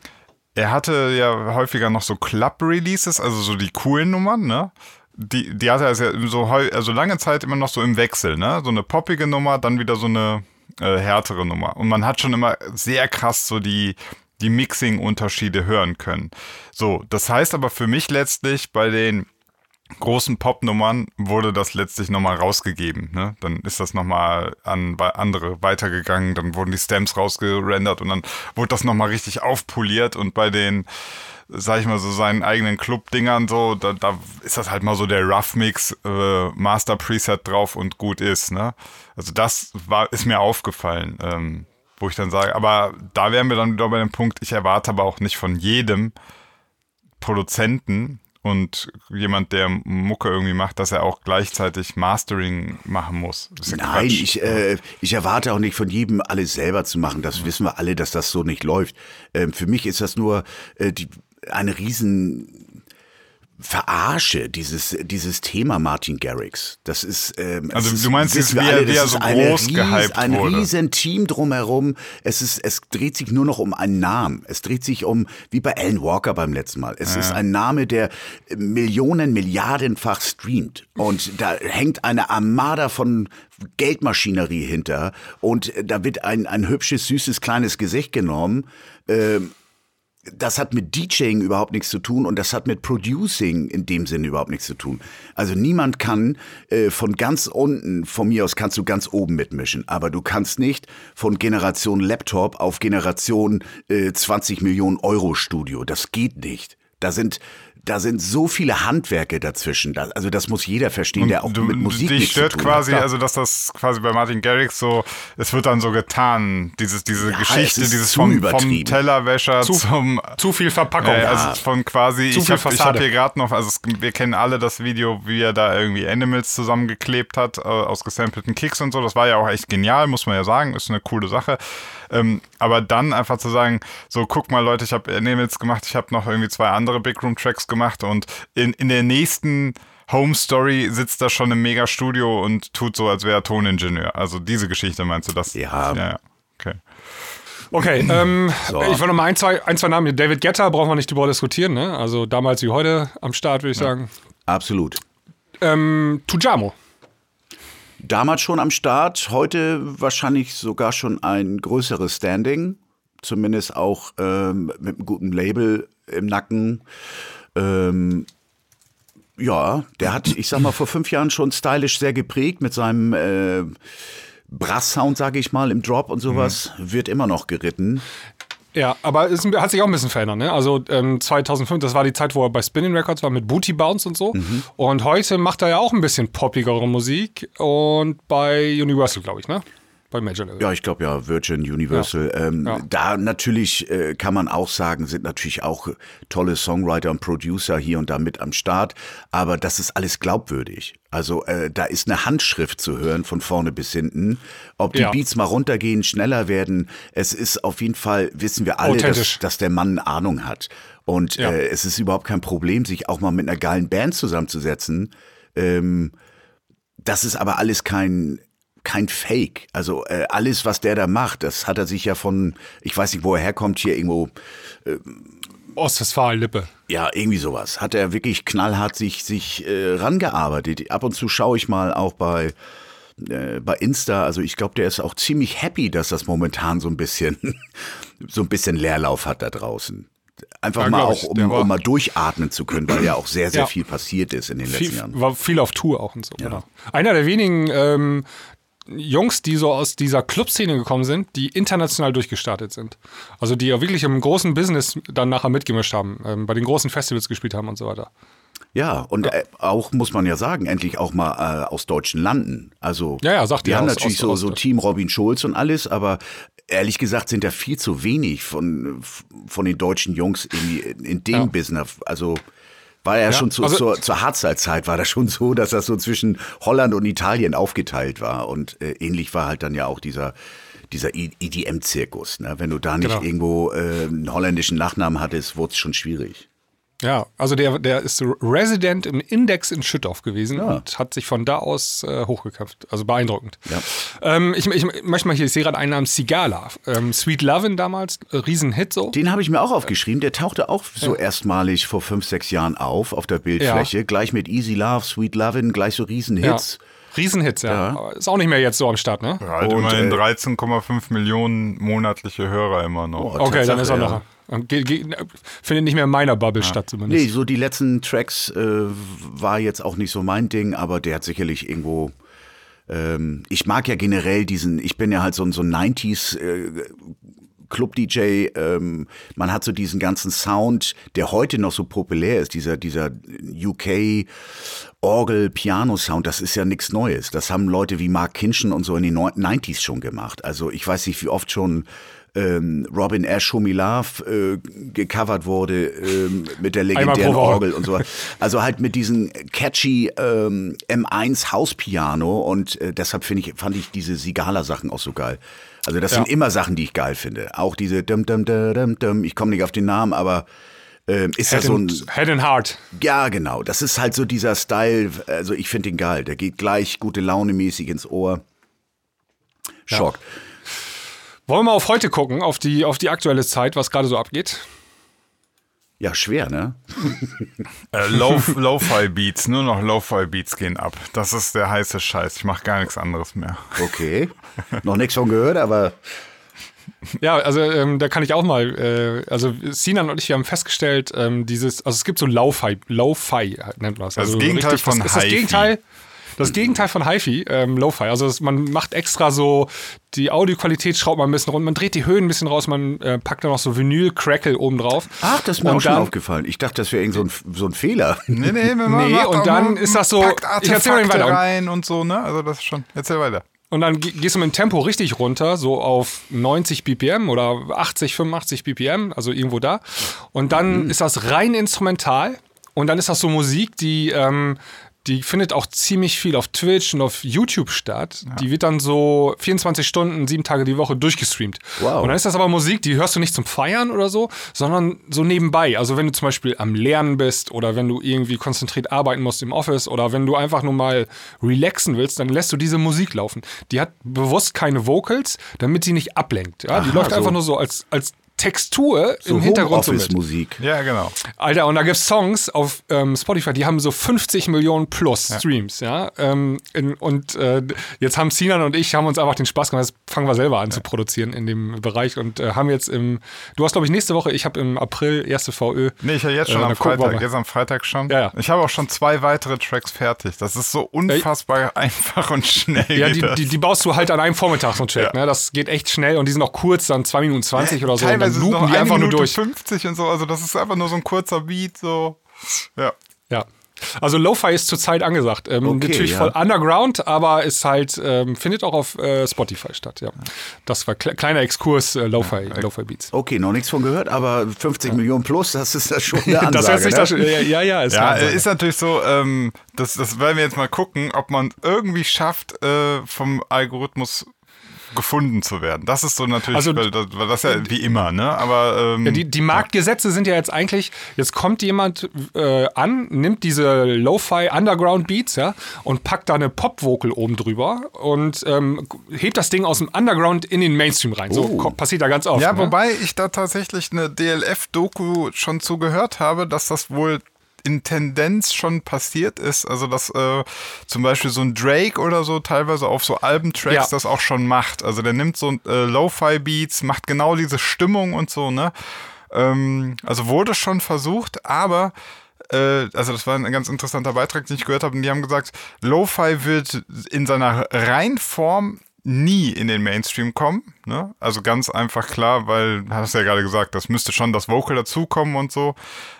er hatte ja häufiger noch so Club-Releases, also so die coolen Nummern, ne? Die, die hatte er ja so also lange Zeit immer noch so im Wechsel, ne? So eine poppige Nummer, dann wieder so eine äh, härtere Nummer. Und man hat schon immer sehr krass so die, die Mixing-Unterschiede hören können. So, das heißt aber für mich letztlich bei den großen Pop-Nummern wurde das letztlich nochmal rausgegeben. Ne? Dann ist das nochmal an andere weitergegangen, dann wurden die Stems rausgerendert und dann wurde das nochmal richtig aufpoliert und bei den, sag ich mal so, seinen eigenen Club-Dingern so, da, da ist das halt mal so der Rough-Mix, äh, Master-Preset drauf und gut ist. Ne? Also das war, ist mir aufgefallen. Ähm, wo ich dann sage, aber da wären wir dann wieder bei dem Punkt, ich erwarte aber auch nicht von jedem Produzenten und jemand, der Mucke irgendwie macht, dass er auch gleichzeitig Mastering machen muss. Ja Nein, Quatsch. ich, äh, ich erwarte auch nicht von jedem alles selber zu machen. Das wissen wir alle, dass das so nicht läuft. Ähm, für mich ist das nur äh, die, eine riesen Verarsche, dieses, dieses Thema Martin Garrix. Das ist, ähm, Also es du meinst wir wie er- alle, wie er so groß gehypt ein wurde. riesen Team drumherum. Es ist, es dreht sich nur noch um einen Namen. Es dreht sich um, wie bei Alan Walker beim letzten Mal. Es ist ein Name, der Millionen, Milliardenfach streamt. Und da hängt eine Armada von Geldmaschinerie hinter. Und da wird ein, ein hübsches, süßes, kleines Gesicht genommen. Ähm, das hat mit DJing überhaupt nichts zu tun und das hat mit Producing in dem Sinne überhaupt nichts zu tun. Also niemand kann äh, von ganz unten, von mir aus kannst du ganz oben mitmischen, aber du kannst nicht von Generation Laptop auf Generation äh, 20 Millionen Euro Studio. Das geht nicht. Da sind da sind so viele Handwerke dazwischen. Da, also das muss jeder verstehen, der auch du, mit Musik dich nichts stört zu tun quasi, hat. also dass das quasi bei Martin Garrix so, es wird dann so getan, dieses, diese Ja, Geschichte, dieses vom, vom. Tellerwäscher Zu- zum Zu viel Verpackung. äh, also von quasi, Zu ich habe hab hier gerade noch, also es, wir kennen alle das Video, wie er da irgendwie Animals zusammengeklebt hat, äh, aus gesampelten Kicks und so. Das war ja auch echt genial, muss man ja sagen, ist eine coole Sache. Ähm, aber dann einfach zu sagen, so guck mal Leute, ich habe Animals gemacht, ich habe noch irgendwie zwei andere Big Room Tracks gemacht und in, in der nächsten Home Story sitzt er schon im Mega-Studio und tut so, als wäre er Toningenieur. Also diese Geschichte meinst du das? Ja. ja, ja. Okay. Okay, <clears throat> ähm, So. ich will noch mal ein, zwei, ein, zwei Namen. David Guetta brauchen wir nicht drüber diskutieren, ne? Also damals wie heute am Start, würde ich sagen. Absolut. Ähm, Tujamo. Damals schon am Start, heute wahrscheinlich sogar schon ein größeres Standing, zumindest auch ähm, mit einem guten Label im Nacken. Ähm, ja, der hat, ich sag mal, vor fünf Jahren schon stylisch sehr geprägt mit seinem äh, Brass-Sound, sage ich mal, im Drop und sowas. Wird immer noch geritten. Ja, aber es hat sich auch ein bisschen verändert. Ne? Also ähm, 2005, das war die Zeit, wo er bei Spinning Records war mit Booty Bounce und so. Mhm. Und heute macht er ja auch ein bisschen poppigere Musik und bei Universal, glaube ich, ne? Bei Major Level. Ja, ich glaube ja, Virgin, Universal. Ähm, Ja. Da natürlich äh, kann man auch sagen, sind natürlich auch tolle Songwriter und Producer hier und da mit am Start. Aber das ist alles glaubwürdig. Also äh, da ist eine Handschrift zu hören von vorne bis hinten. Ob die Ja. Beats mal runtergehen, schneller werden. Es ist auf jeden Fall, wissen wir alle, dass, dass der Mann Ahnung hat. Und Ja. äh, es ist überhaupt kein Problem, sich auch mal mit einer geilen Band zusammenzusetzen. Ähm, das ist aber alles kein kein Fake. Also äh, alles, was der da macht, das hat er sich ja von, ich weiß nicht, wo er herkommt, hier irgendwo, Ostwestfalen-Lippe. ja, irgendwie sowas. Hat er wirklich knallhart sich, sich äh, rangearbeitet. Ab und zu schaue ich mal auch bei, äh, bei Insta. Also ich glaube, der ist auch ziemlich happy, dass das momentan so ein bisschen, <laughs> so ein bisschen Leerlauf hat da draußen. Einfach Ja, mal auch, um, um mal durchatmen zu können, weil ja auch sehr, <clears throat> sehr Ja. viel passiert ist in den letzten Viel, Jahren. war viel auf Tour auch und so. Genau. Einer der wenigen ähm, Jungs, die so aus dieser Clubszene gekommen sind, die international durchgestartet sind. Also die auch wirklich im großen Business dann nachher mitgemischt haben, ähm, bei den großen Festivals gespielt haben und so weiter. Ja, und Äh, auch, muss man ja sagen, endlich auch mal äh, aus deutschen Landen. Also, Ja, ja, sagt wir ihr, haben aus- natürlich aus- so, so Team Robin Schulz und alles, aber ehrlich gesagt sind da viel zu wenig von, von den deutschen Jungs in, die, in dem Ja. Business. Also, War ja, schon zu, also- zur, zur Harzer-Zeit war das schon so, dass das so zwischen Holland und Italien aufgeteilt war. Und äh, ähnlich war halt dann ja auch dieser, dieser EDM-Zirkus. Ne? Wenn du da nicht Genau. irgendwo äh, einen holländischen Nachnamen hattest, wurde es schon schwierig. Ja, also der, der ist Resident im Index in Schüttorf gewesen Ja. und hat sich von da aus äh, hochgekämpft. Also beeindruckend. Ja. Ähm, ich, ich möchte mal hier, ich sehe gerade einen Namen Sigala. Ähm, Sweet Lovin' damals, äh, Riesenhit so. Den habe ich mir auch aufgeschrieben. Der tauchte auch so erstmalig vor fünf, sechs Jahren auf, auf der Bildfläche. Gleich mit Easy Love, Sweet Lovin', gleich so Riesenhits. Riesenhits, ja. Ja. Ist auch nicht mehr jetzt so am Start, ne? Ja, halt Und, immerhin äh, 13,5 Millionen monatliche Hörer immer noch. Oh, Okay, dann ist er ja. noch. Findet nicht mehr in meiner Bubble statt zumindest. Nee, so die letzten Tracks äh, war jetzt auch nicht so mein Ding, aber der hat sicherlich irgendwo. Ähm, ich mag ja generell diesen, ich bin ja halt so ein so ein 90s äh, Club-DJ, ähm, man hat so diesen ganzen Sound, der heute noch so populär ist, dieser, dieser UK Orgel-Piano-Sound, das ist ja nichts Neues. Das haben Leute wie Mark Kinchen und so in den 90s schon gemacht. Also ich weiß nicht, wie oft schon ähm, Robin Ash Show Me Love äh, gecovert wurde ähm, mit der legendären. Orgel und so. Also halt mit diesem catchy ähm, M1 Hauspiano und äh, deshalb finde ich, fand ich diese Sigala-Sachen auch so geil. Also das Ja. sind immer Sachen, die ich geil finde. Auch diese dum dum dum dum dum, ich komme nicht auf den Namen, aber ähm, ist ja Head, so ein, Head and Heart. ja genau, das ist halt so dieser Style, also ich finde den geil, der geht gleich gute Laune mäßig ins Ohr. Schock. Wollen wir mal auf heute gucken, auf die, auf die aktuelle Zeit, was gerade so abgeht? Ja, schwer, ne? Äh, Low- Lo-Fi-Beats, nur noch Lo-Fi-Beats gehen ab. Das ist der heiße Scheiß. Ich mache gar nichts anderes mehr. Okay. Noch nichts von gehört, aber Ja, also ähm, da kann ich auch mal, äh, also Sinan und ich, wir haben festgestellt, ähm, dieses, also es gibt so Lo-Fi, Lo-Fi nennt man das. Das Also Gegenteil von das, ist das. Gegenteil, das Gegenteil von Hi-Fi, ähm, Lo-Fi. Also es, man macht extra so, die Audioqualität schraubt man ein bisschen runter, man dreht die Höhen ein bisschen raus, man äh, packt da noch so Vinyl-Crackle oben drauf. ach, das ist mir Und auch schon dann- aufgefallen. Ich dachte, das wäre irgend so ein, so ein Fehler. Nee, nee, wenn man <laughs> Nee, macht und auch dann ist das so- ich erzähl mal weiter. Und- rein und so, ne? Also das ist schon. Erzähl weiter. Und dann ge- gehst du mit dem Tempo richtig runter, so auf 90 BPM oder 80, 85 BPM, also irgendwo da. Und dann ist das rein instrumental. Und dann ist das so Musik, die, ähm, die findet auch ziemlich viel auf Twitch und auf YouTube statt. Die wird dann so 24 Stunden, sieben Tage die Woche durchgestreamt. Wow. Und dann ist das aber Musik, die hörst du nicht zum Feiern oder so, sondern so nebenbei. Also wenn du zum Beispiel am Lernen bist oder wenn du irgendwie konzentriert arbeiten musst im Office oder wenn du einfach nur mal relaxen willst, dann lässt du diese Musik laufen. Die hat bewusst keine Vocals, damit sie nicht ablenkt. Ja? die Aha, läuft so- einfach nur so als, als Textur So im Hintergrund so mit. Homeoffice-Musik. Ja, genau. Alter, und da gibt's Songs auf ähm, Spotify, die haben so 50 Millionen plus Streams, ja. Ähm, in, und äh, jetzt haben Sinan und ich haben uns einfach den Spaß gemacht, jetzt fangen wir selber an zu produzieren in dem Bereich und äh, haben jetzt im, du hast glaube ich nächste Woche, ich habe im April erste VÖ. Nee, ich habe jetzt Äh, schon dann am Freitag, jetzt am Freitag schon. Ja, ja. Ich habe auch schon zwei weitere Tracks fertig. Das ist so unfassbar einfach und schnell. Ja, die, die, die baust du halt an einem Vormittag so einen Track, Ja. ne? Das geht echt schnell und die sind auch kurz, dann 2 Minuten 20 oder so. Dann ist noch loopen die eine einfach Minute nur durch. 50 und so. Also das ist einfach nur so ein kurzer Beat. So. Ja. Ja. Also Lo-Fi ist zurzeit angesagt. Ähm, Okay, natürlich ja. voll underground, aber ist halt, ähm, findet auch auf äh, Spotify statt, ja. Das war kle kleiner Exkurs, äh, Lo-Fi, Lo-Fi Beats. Okay, noch nichts von gehört, aber 50 Millionen plus, das ist das schon <laughs> eine Ansage. das hört sich ne? da schon, ja, ja, ja, ist Ja, äh, ist natürlich so, ähm, das, das werden wir jetzt mal gucken, ob man irgendwie schafft, äh, vom Algorithmus gefunden zu werden. Das ist so natürlich, Also- weil das, weil das ja wie immer, ne? Aber ähm, Ja, die, die Marktgesetze sind ja jetzt eigentlich, jetzt kommt jemand äh, an, nimmt diese Lo-Fi Underground Beats, ja, und packt da eine Pop-Vocal oben drüber und ähm, hebt das Ding aus dem Underground in den Mainstream rein. So Oh. ko- passiert da ganz oft. Ja, ne? wobei ich da tatsächlich eine DLF-Doku schon zugehört habe, dass das wohl in Tendenz schon passiert ist. Also, dass äh, zum Beispiel so ein Drake oder so teilweise auf so Albentracks Ja. das auch schon macht. Also, der nimmt so äh, Lo-Fi-Beats, macht genau diese Stimmung und so, ne? Ähm, also wurde schon versucht, aber äh, also das war ein ganz interessanter Beitrag, den ich gehört habe, und die haben gesagt, Lo-Fi wird in seiner Reinform nie in den Mainstream kommen. Ne? Also ganz einfach klar, weil, hast du ja gerade gesagt, das müsste schon das Vocal dazukommen und so.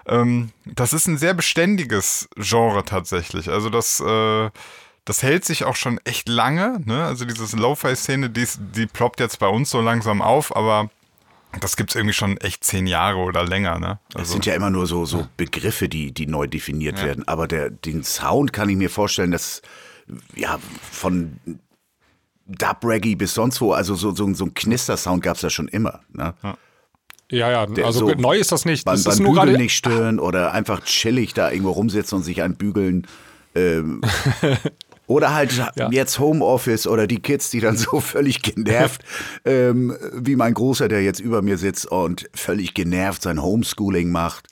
Ähm, das ist ein sehr beständiges Genre tatsächlich. Also das, äh, das hält sich auch schon echt lange. Ne? Also diese Lo-Fi-Szene, die, die ploppt jetzt bei uns so langsam auf, aber das gibt's irgendwie schon echt zehn Jahre oder länger, ne? Es Also, sind ja immer nur so, so Begriffe, die, die neu definiert werden. Aber der, den Sound kann ich mir vorstellen, dass ja von Dub Reggae bis sonst wo, also so, so, so ein Knister-Sound gab es ja schon immer. Ne? Ja, ja, also so neu ist das nicht. Beim, Das beim ist nur Bügeln gerade. nicht stören oder einfach chillig da irgendwo rumsitzen und sich einbügeln. Ähm, <laughs> oder halt Ja. jetzt Homeoffice oder die Kids, die dann so <laughs> völlig genervt, ähm, wie mein Großer, der jetzt über mir sitzt und völlig genervt sein Homeschooling macht,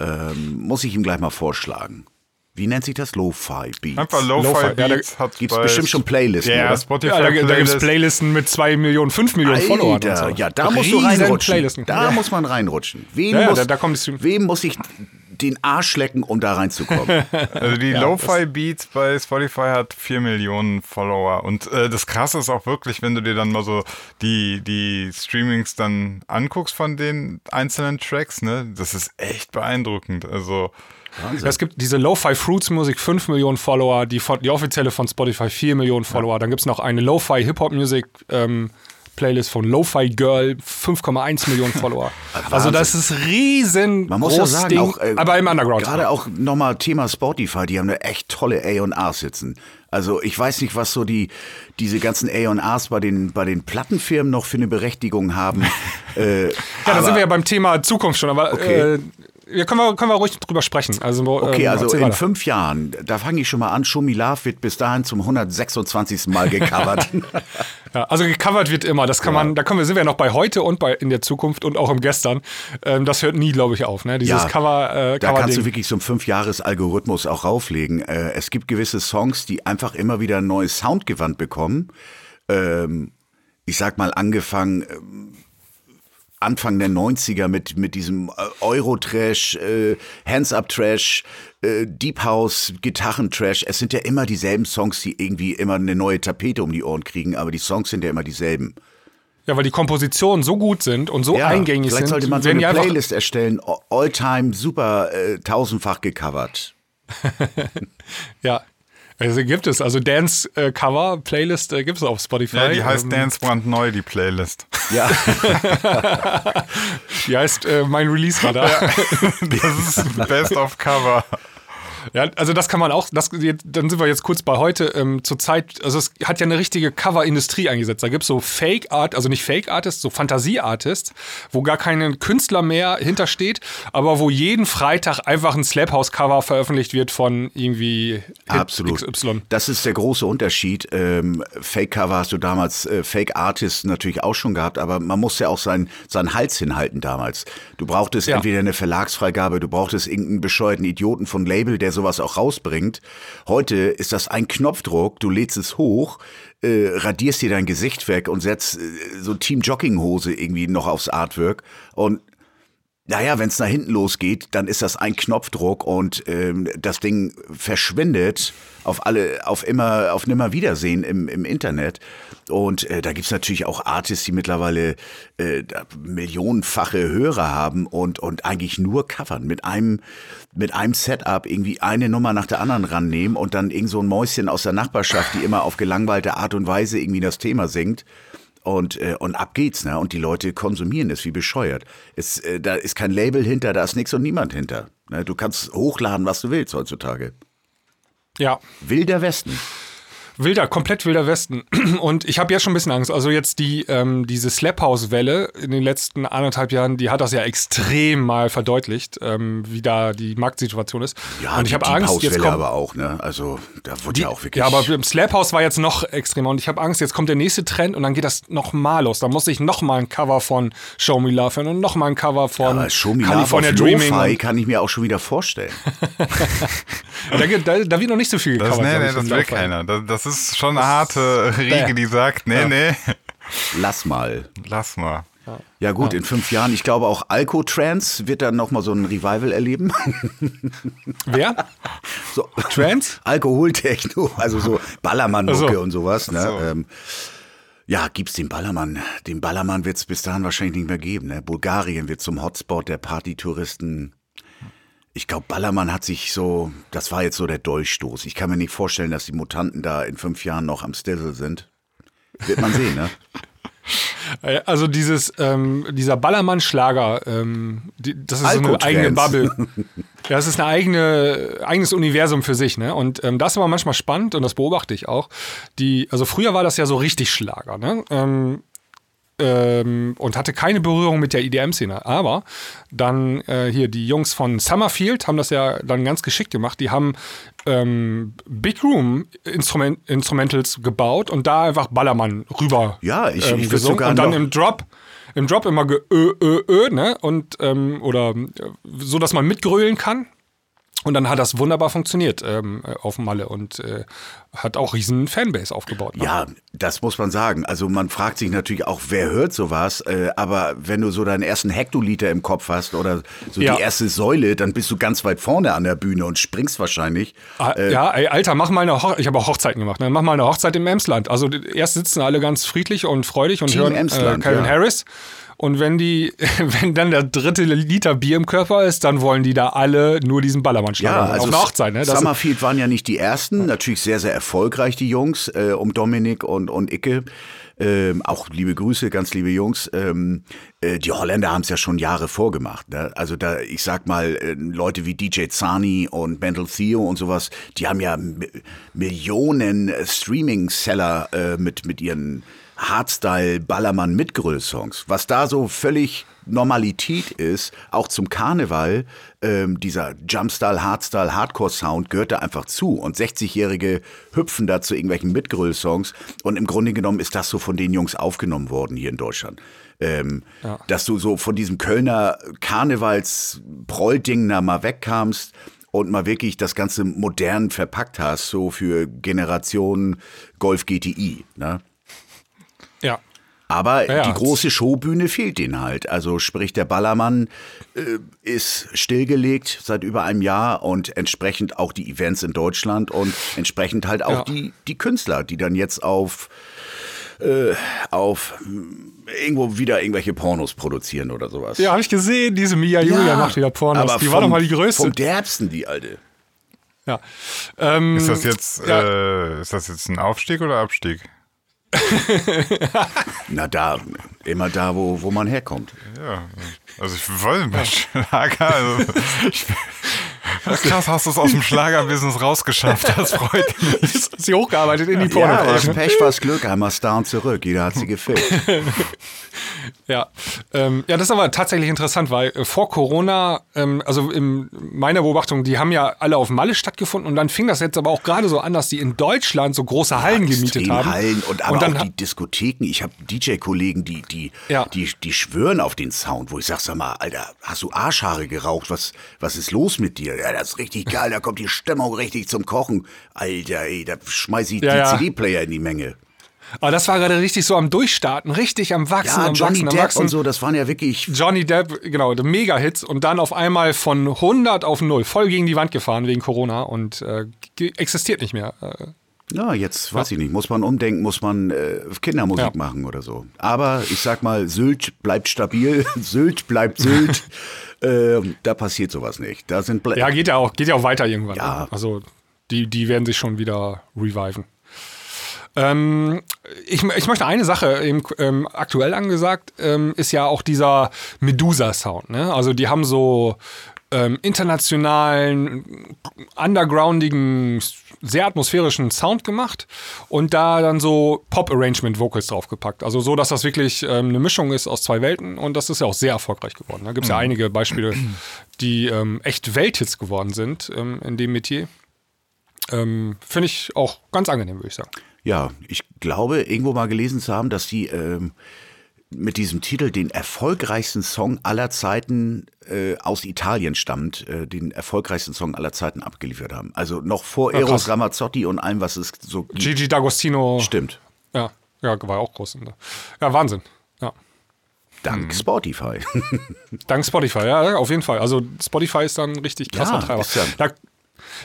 ähm, muss ich ihm gleich mal vorschlagen. Wie nennt sich das? Lo-Fi Beats. einfach Lo-Fi, ja, da Beats hat Gibt's bei- bestimmt schon Playlisten, Ja, oder? Spotify Ja, da, da gibt es Playlist. Playlisten mit 2 Millionen, 5 Millionen Followern. und Alter, so. ja, da musst du Riesen reinrutschen. Da ja. muss man reinrutschen. Wem, Ja, ja, muss, da- da wem muss ich den Arsch lecken, um da reinzukommen? <laughs> Also die Lo-Fi Beats bei Spotify hat 4 Millionen Follower. Und äh, das Krasse ist auch wirklich, wenn du dir dann mal so die, die Streamings dann anguckst von den einzelnen Tracks, ne, das ist echt beeindruckend. Also Ja, es gibt diese Lo-Fi Fruits Musik 5 Millionen Follower, die, die offizielle von Spotify 4 Millionen Follower. Dann gibt es noch eine Lo-Fi Hip-Hop Music ähm, Playlist von Lo-Fi Girl 5,1 Millionen Follower. <laughs> also das ist riesen Man muss ja sagen, Ding, auch, äh, aber im Underground. Gerade auch nochmal Thema Spotify, die haben eine echt tolle A&R sitzen. Also ich weiß nicht, was so die diese ganzen A&Rs bei den bei den Plattenfirmen noch für eine Berechtigung haben. <laughs> äh, ja, da sind wir ja beim Thema Zukunft schon, aber Okay. äh, ja, können, wir, können wir ruhig drüber sprechen. Also, Okay, ähm, also in weiter. fünf Jahren, da fange ich schon mal an, Me Love wird bis dahin zum 126. Mal gecovert. <laughs> <laughs> Ja, also gecovert wird immer. Das kann man, da kommen wir, sind wir noch bei heute und bei in der Zukunft und auch im Gestern. Ähm, das hört nie, glaube ich, auf. Ne? Dieses Cover, äh, da Cover kannst du wirklich so einen Fünfjahres-Algorithmus auch rauflegen. Äh, es gibt gewisse Songs, die einfach immer wieder ein neues Soundgewand bekommen. Ähm, ich sag mal, angefangen ähm, Anfang der 90er mit, mit diesem äh, Euro-Trash, äh, Hands-Up-Trash, äh, Deep House, Gitarren-Trash. Es sind ja immer dieselben Songs, die irgendwie immer eine neue Tapete um die Ohren kriegen, aber die Songs sind ja immer dieselben. Ja, weil die Kompositionen so gut sind und so Ja, eingängig vielleicht sind. sollte man so eine Playlist erstellen, All-Time, super, äh, tausendfach gecovert. <laughs> Ja. Also gibt es, also Dance-Cover, Playlist äh, gibt es auf Spotify. ja, die heißt ähm, Dance brandneu, die Playlist. Ja, <laughs> Die heißt äh, Mein Release war da. <laughs> Das ist Best of Cover. Ja, also das kann man auch, das, dann sind wir jetzt kurz bei heute. Ähm, zur Zeit, also es hat ja eine richtige Cover-Industrie eingesetzt. Da gibt es so Fake-Art, also nicht Fake-Artists, so Fantasie-Artists, wo gar kein Künstler mehr hintersteht, aber wo jeden Freitag einfach ein Slap-House-Cover veröffentlicht wird von irgendwie Hit absolut. XY. Das ist der große Unterschied. Ähm, Fake-Cover hast du damals, äh, Fake-Artists natürlich auch schon gehabt, aber man musste ja auch seinen, seinen Hals hinhalten damals. Du brauchtest Ja. entweder eine Verlagsfreigabe, du brauchtest irgendeinen bescheuerten Idioten von Label, der sowas auch rausbringt. Heute ist das ein Knopfdruck, du lädst es hoch, äh, radierst dir dein Gesicht weg und setzt äh, so Team Jogginghose irgendwie noch aufs Artwork und naja, wenn es nach hinten losgeht, dann ist das ein Knopfdruck und ähm, das Ding verschwindet auf alle, auf immer, auf nimmer Wiedersehen im, im Internet. Und äh, da gibt's natürlich auch Artists, die mittlerweile äh, millionenfache Hörer haben und, und eigentlich nur covern, mit einem, mit einem Setup irgendwie eine Nummer nach der anderen rannehmen und dann irgend so ein Mäuschen aus der Nachbarschaft, die immer auf gelangweilte Art und Weise irgendwie das Thema singt. Und, äh, und ab geht's, ne? Und die Leute konsumieren es wie bescheuert. Es, äh, da ist kein Label hinter, da ist nichts und niemand hinter. Ne? Du kannst hochladen, was du willst heutzutage. Ja, Wilder Westen. Wilder, komplett wilder Westen. <clears throat> Und ich habe jetzt schon ein bisschen Angst. Also jetzt die, ähm, diese Slap-House-Welle in den letzten anderthalb Jahren, die hat das ja extrem mal verdeutlicht, ähm, wie da die Marktsituation ist. Ja, und ich die habe Angst, House jetzt Welle kommt, aber auch, ne? Also da wurde ja auch wirklich. ja, aber im Slap House war jetzt noch extremer und ich habe Angst, jetzt kommt der nächste Trend und dann geht das noch mal los. Da muss ich noch mal ein Cover von Show Me Love hören und noch mal ein Cover von aber Show Me Love California Dreaming. Lo-Fi Und, kann ich mir auch schon wieder vorstellen. <laughs> da, da, da wird noch nicht so viel Das, gecovert. nee, nee, das will keiner. Das, das ist schon eine harte Riege, die sagt, nee, nee, Lass mal. lass mal. Ja gut, in fünf Jahren, ich glaube auch Alco-Trans wird dann nochmal so ein Revival erleben. Wer? <laughs> so, Trans? Alkoholtechno, also so Ballermann-Mucke Ach so. und sowas. Ne? so. Ähm, ja, gibt's den Ballermann. Den Ballermann wird's bis dahin wahrscheinlich nicht mehr geben. Ne? Bulgarien wird zum Hotspot der Partytouristen. Ich glaube, Ballermann hat sich so, das war jetzt so der Dolchstoß. Ich kann mir nicht vorstellen, dass die Mutanten da in fünf Jahren noch am Stissel sind. Wird man sehen, ne? <laughs> Also dieses, ähm, dieser Ballermann-Schlager, ähm, die, das ist so eine eigene Bubble. <laughs> Ja, das ist eine eigene, eigenes Universum für sich, ne? Und ähm, das ist aber manchmal spannend und das beobachte ich auch. Die, also früher war das ja so richtig Schlager, ne? Ähm, ähm, und hatte keine Berührung mit der IDM-Szene. Aber dann äh, hier die Jungs von Summerfield haben das ja dann ganz geschickt gemacht. Die haben ähm, Big Room Instrument Instrumentals gebaut und da einfach Ballermann rüber Ja, ich- ähm, ich gesungen sogar und dann im Drop im Drop immer ge ö, ö, ö, ne und ähm, oder äh, so dass man mitgrölen kann und dann hat das wunderbar funktioniert ähm, äh, auf Malle und äh, hat auch riesen Fanbase aufgebaut. ne? Ja, das muss man sagen. Also man fragt sich natürlich auch, wer hört sowas? Äh, aber wenn du so deinen ersten Hektoliter im Kopf hast oder so Ja. die erste Säule, dann bist du ganz weit vorne an der Bühne und springst wahrscheinlich. Ah, ja, ey, Alter, mach mal eine Hochzeit. Ich habe auch Hochzeiten gemacht. Ne? Mach mal eine Hochzeit im Emsland. Also erst sitzen alle ganz friedlich und freudig und Team hören äh, Emsland, Calvin ja. Harris. Und wenn die, <laughs> wenn dann der dritte Liter Bier im Körper ist, dann wollen die da alle nur diesen Ballermann schlagen. Ja, also Auf einer Hochzeit, ne? Das Summerfield waren ja nicht die ersten, natürlich sehr, sehr erfolgreich, die Jungs, äh, um Dominik und, und Icke. Ähm, auch liebe Grüße, ganz liebe Jungs. Ähm, äh, die Holländer haben es ja schon Jahre vorgemacht. Ne? Also da, ich sag mal, äh, Leute wie DJ Zani und Mental Theo und sowas, die haben ja mi- Millionen äh, Streaming-Seller äh, mit, mit ihren Hardstyle, Ballermann, Mitgröll-Songs. Was da so völlig Normalität ist, auch zum Karneval, ähm, dieser Jumpstyle, Hardstyle, Hardcore-Sound gehört da einfach zu. Und 60-Jährige hüpfen da zu irgendwelchen Mitgröll-Songs. Und im Grunde genommen ist das so von den Jungs aufgenommen worden hier in Deutschland. Ähm, Dass du so von diesem Kölner Karnevals-Prollding da mal wegkamst und mal wirklich das Ganze modern verpackt hast, so für Generation Golf GTI. Ne? Ja. Aber Ja, ja. die große Showbühne fehlt denen halt. Also sprich, der Ballermann äh, ist stillgelegt seit über einem Jahr und entsprechend auch die Events in Deutschland und entsprechend halt auch Ja. die, die Künstler, die dann jetzt auf, äh, auf irgendwo wieder irgendwelche Pornos produzieren oder sowas. Ja, habe ich gesehen, diese Mia Julia macht wieder Pornos. aber die war vom- doch mal die größte. Vom derbsten, die alte. Ja. Ähm, Ist das jetzt, ja. äh, ist das jetzt ein Aufstieg oder Abstieg? <laughs> Na da, immer da, wo, wo man herkommt. Ja, also ich wollte bei Schlager, also ich, krass, hast du es aus dem Schlagerbusiness rausgeschafft, das freut mich. ist sie hochgearbeitet in die Ja, Pornobranche. Pech, was Glück, einmal da und zurück. Jeder hat sie gefilmt. Ja, ähm, ja, das ist aber tatsächlich interessant, weil äh, vor Corona, ähm, also in meiner Beobachtung, die haben ja alle auf Malle stattgefunden und dann fing das jetzt aber auch gerade so an, dass die in Deutschland so große Hallen gemietet extrem haben. Hallen und aber dann auch die Diskotheken. Ich habe DJ-Kollegen, die, die, Ja. die, die schwören auf den Sound, wo ich sag, sag mal, Alter, hast du Arschhaare geraucht? Was, was ist los mit dir? Ja, das ist richtig geil, da kommt die Stimmung richtig zum Kochen. Alter, ey, da schmeiß ich Ja, die ja. CD-Player in die Menge. aber das war gerade richtig so am Durchstarten, richtig am Wachsen, Ja, am Johnny Wachsen, am Depp Wachsen. und so, das waren ja wirklich Johnny Depp, genau, Mega-Hits und dann auf einmal von 100 auf 0, voll gegen die Wand gefahren wegen Corona und äh, existiert nicht mehr. Äh, Ja, jetzt weiß ich nicht. Muss man umdenken, muss man äh, Kindermusik Ja. machen oder so. Aber ich sag mal, Sylt bleibt stabil, <laughs> Sylt bleibt Sylt. ähm, da passiert sowas nicht. Da sind Bla ja, geht ja auch, geht ja auch weiter irgendwann. Ja. Also die, die werden sich schon wieder reviven. Ähm, ich, ich möchte eine Sache eben, ähm, aktuell angesagt, ähm, ist ja auch dieser Medusa-Sound. Ne? Also die haben so ähm, internationalen, undergroundigen, sehr atmosphärischen Sound gemacht und da dann so Pop-Arrangement-Vocals draufgepackt. Also so, dass das wirklich ähm, eine Mischung ist aus zwei Welten und das ist ja auch sehr erfolgreich geworden. Da gibt es ja einige Beispiele, die ähm, echt Welthits geworden sind ähm, in dem Metier. Ähm, Finde ich auch ganz angenehm, würde ich sagen. Ja, ich glaube, irgendwo mal gelesen zu haben, dass die ähm, mit diesem Titel den erfolgreichsten Song aller Zeiten äh, aus Italien stammt, äh, den erfolgreichsten Song aller Zeiten abgeliefert haben. Also noch vor Ja, Eros. Ramazzotti und allem, was es so gibt. Gigi D'Agostino. Stimmt. Ja, ja, war auch groß. Ja, Wahnsinn. Ja. Dank Spotify. <laughs> Dank Spotify, ja, auf jeden Fall. Also Spotify ist dann ein richtig krasser Ja, Treiber. ja- Da,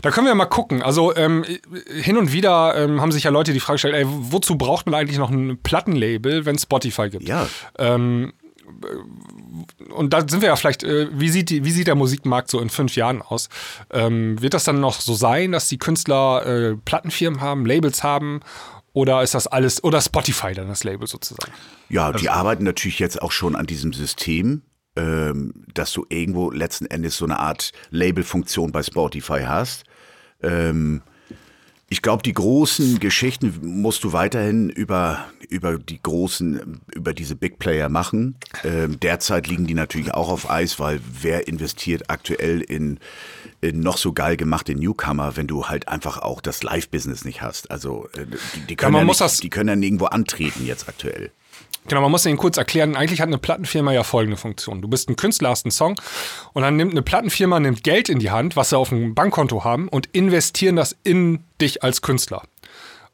da können wir mal gucken. Also ähm, hin und wieder ähm, haben sich ja Leute die Frage gestellt, ey, wozu braucht man eigentlich noch ein Plattenlabel, wenn es Spotify gibt? Ja. Ähm, und da sind wir ja vielleicht, äh, wie, sieht die, wie sieht der Musikmarkt so in fünf Jahren aus? Ähm, wird das dann noch so sein, dass die Künstler äh, Plattenfirmen haben, Labels haben Oder ist das alles, oder Spotify dann das Label sozusagen? Ja, die arbeiten natürlich jetzt auch schon an diesem System, ähm, dass du irgendwo letzten Endes so eine Art Labelfunktion bei Spotify hast. Ähm, ich glaube, die großen Geschichten musst du weiterhin über, über die großen, über diese Big Player machen. Ähm, derzeit liegen die natürlich auch auf Eis, weil wer investiert aktuell in, in noch so geil gemachte Newcomer, wenn du halt einfach auch das Live-Business nicht hast. Also äh, die, die, können ja muss nicht, das- die können ja nirgendwo antreten jetzt aktuell. Genau, man muss Ihnen kurz erklären, eigentlich hat eine Plattenfirma ja folgende Funktion. Du bist ein Künstler, hast einen Song und dann nimmt eine Plattenfirma nimmt Geld in die Hand, was sie auf dem Bankkonto haben und investieren das in dich als Künstler.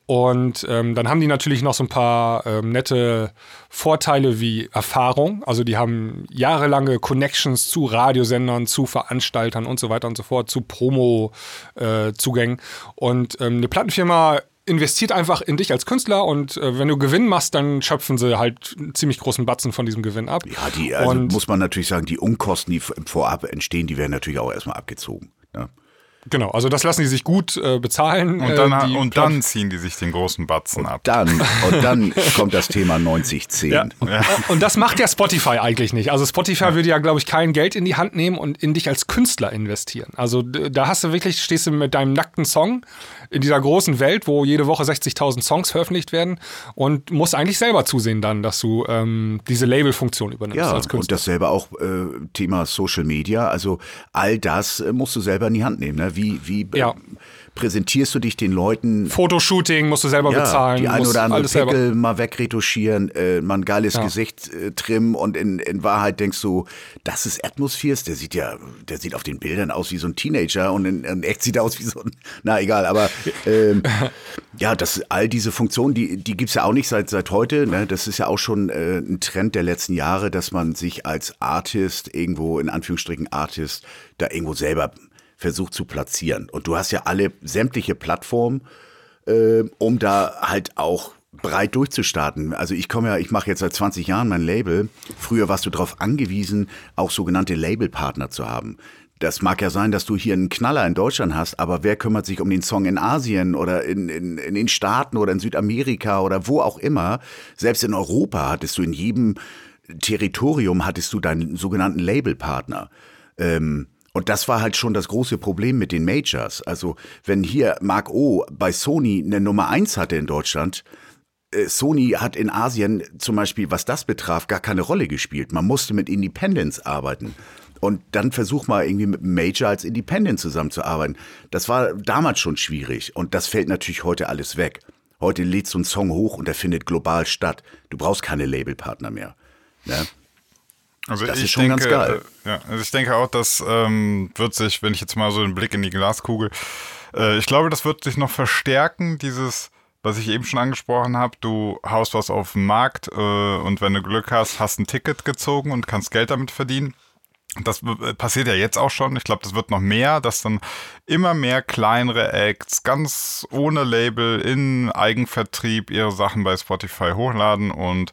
Und ähm, dann haben die natürlich noch so ein paar ähm, nette Vorteile wie Erfahrung. Also die haben jahrelange Connections zu Radiosendern, zu Veranstaltern und so weiter und so fort, zu Promo-Zugängen. und ähm, eine Plattenfirma investiert einfach in dich als Künstler und äh, wenn du Gewinn machst, dann schöpfen sie halt einen ziemlich großen Batzen von diesem Gewinn ab. Ja, die, also und muss man natürlich sagen, die Unkosten, die im Vorab entstehen, die werden natürlich auch erstmal abgezogen. Ja. Genau, also das lassen die sich gut äh, bezahlen. Und dann, äh, die und dann ziehen die sich den großen Batzen ab. Dann, und dann <laughs> kommt das Thema 9010. Ja. Und das macht ja Spotify eigentlich nicht. Also Spotify würde ja, glaube ich, kein Geld in die Hand nehmen und in dich als Künstler investieren. Also da hast du wirklich, stehst du mit deinem nackten Song in dieser großen Welt, wo jede Woche 60.000 Songs veröffentlicht werden und musst eigentlich selber zusehen dann, dass du ähm, diese Labelfunktion übernimmst Ja, als und Künstler. dasselbe auch äh, Thema Social Media. Also all das äh, musst du selber in die Hand nehmen. Ne? Wie, wie Ja. präsentierst du dich den Leuten? Fotoshooting musst du selber Ja, bezahlen. die ein oder andere alles selber. Pickel mal wegretuschieren, äh, mal ein geiles Ja. Gesicht äh, trimmen und in, in Wahrheit denkst du, das ist Atmospheres, der sieht ja, der sieht auf den Bildern aus wie so ein Teenager und in, in echt sieht er aus wie so ein, <laughs> na egal, aber ähm, <laughs> ja, das, all diese Funktionen, die, die gibt's ja auch nicht seit, seit heute, ne? das ist ja auch schon äh, ein Trend der letzten Jahre, dass man sich als Artist irgendwo, in Anführungsstrichen Artist, da irgendwo selber versucht zu platzieren. Und du hast ja alle sämtliche Plattformen, äh, um da halt auch breit durchzustarten. Also ich komme ja, ich mache jetzt seit 20 Jahren mein Label. Früher warst du darauf angewiesen, auch sogenannte Labelpartner zu haben. Das mag ja sein, dass du hier einen Knaller in Deutschland hast, aber wer kümmert sich um den Song in Asien oder in, in, in den Staaten oder in Südamerika oder wo auch immer? Selbst in Europa hattest du in jedem Territorium hattest du deinen sogenannten Labelpartner. Ähm, und das war halt schon das große Problem mit den Majors. Also wenn hier Mark O bei Sony eine Nummer eins hatte in Deutschland, äh, Sony hat in Asien zum Beispiel, was das betraf, gar keine Rolle gespielt. Man musste mit Independence arbeiten. Und dann versuch mal irgendwie mit Major als Independent zusammenzuarbeiten. Das war damals schon schwierig. Und das fällt natürlich heute alles weg. Heute lädst du einen Song hoch und der findet global statt. Du brauchst keine Labelpartner mehr. Ne? Also Das ich ist schon denke, ganz geil. Äh, ja, also ich denke auch, das ähm, wird sich, wenn ich jetzt mal so einen Blick in die Glaskugel, äh, ich glaube, das wird sich noch verstärken, dieses, was ich eben schon angesprochen habe, du haust was auf den Markt äh, und wenn du Glück hast, hast ein Ticket gezogen und kannst Geld damit verdienen. Das passiert ja jetzt auch schon. Ich glaube, das wird noch mehr, dass dann immer mehr kleinere Acts ganz ohne Label in Eigenvertrieb ihre Sachen bei Spotify hochladen und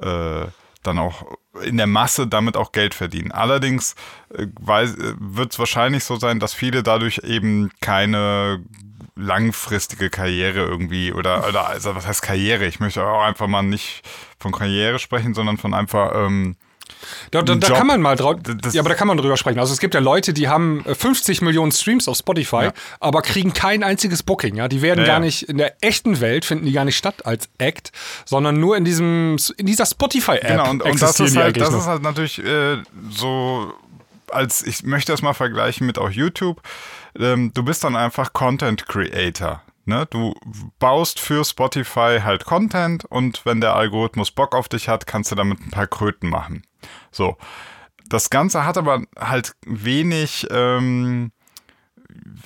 äh, dann auch in der Masse damit auch Geld verdienen. Allerdings äh, wird es wahrscheinlich so sein, dass viele dadurch eben keine langfristige Karriere irgendwie oder, oder also was heißt Karriere? Ich möchte auch einfach mal nicht von Karriere sprechen, sondern von einfach ähm, Da, da, da kann man mal drauf. Ja, aber da kann man drüber sprechen. Also es gibt ja Leute, die haben äh, 50 Millionen Streams auf Spotify, Ja. aber kriegen kein einziges Booking. Ja, die werden Ja, gar nicht in der echten Welt finden die gar nicht statt als Act, sondern nur in diesem in dieser Spotify-App. Genau, und, und das, ist halt, das ist halt natürlich äh, so, als ich möchte das mal vergleichen mit auch YouTube. Ähm, du bist dann einfach Content Creator. Ne? Du baust für Spotify halt Content und wenn der Algorithmus Bock auf dich hat, kannst du damit ein paar Kröten machen. So. Das Ganze hat aber halt wenig ähm,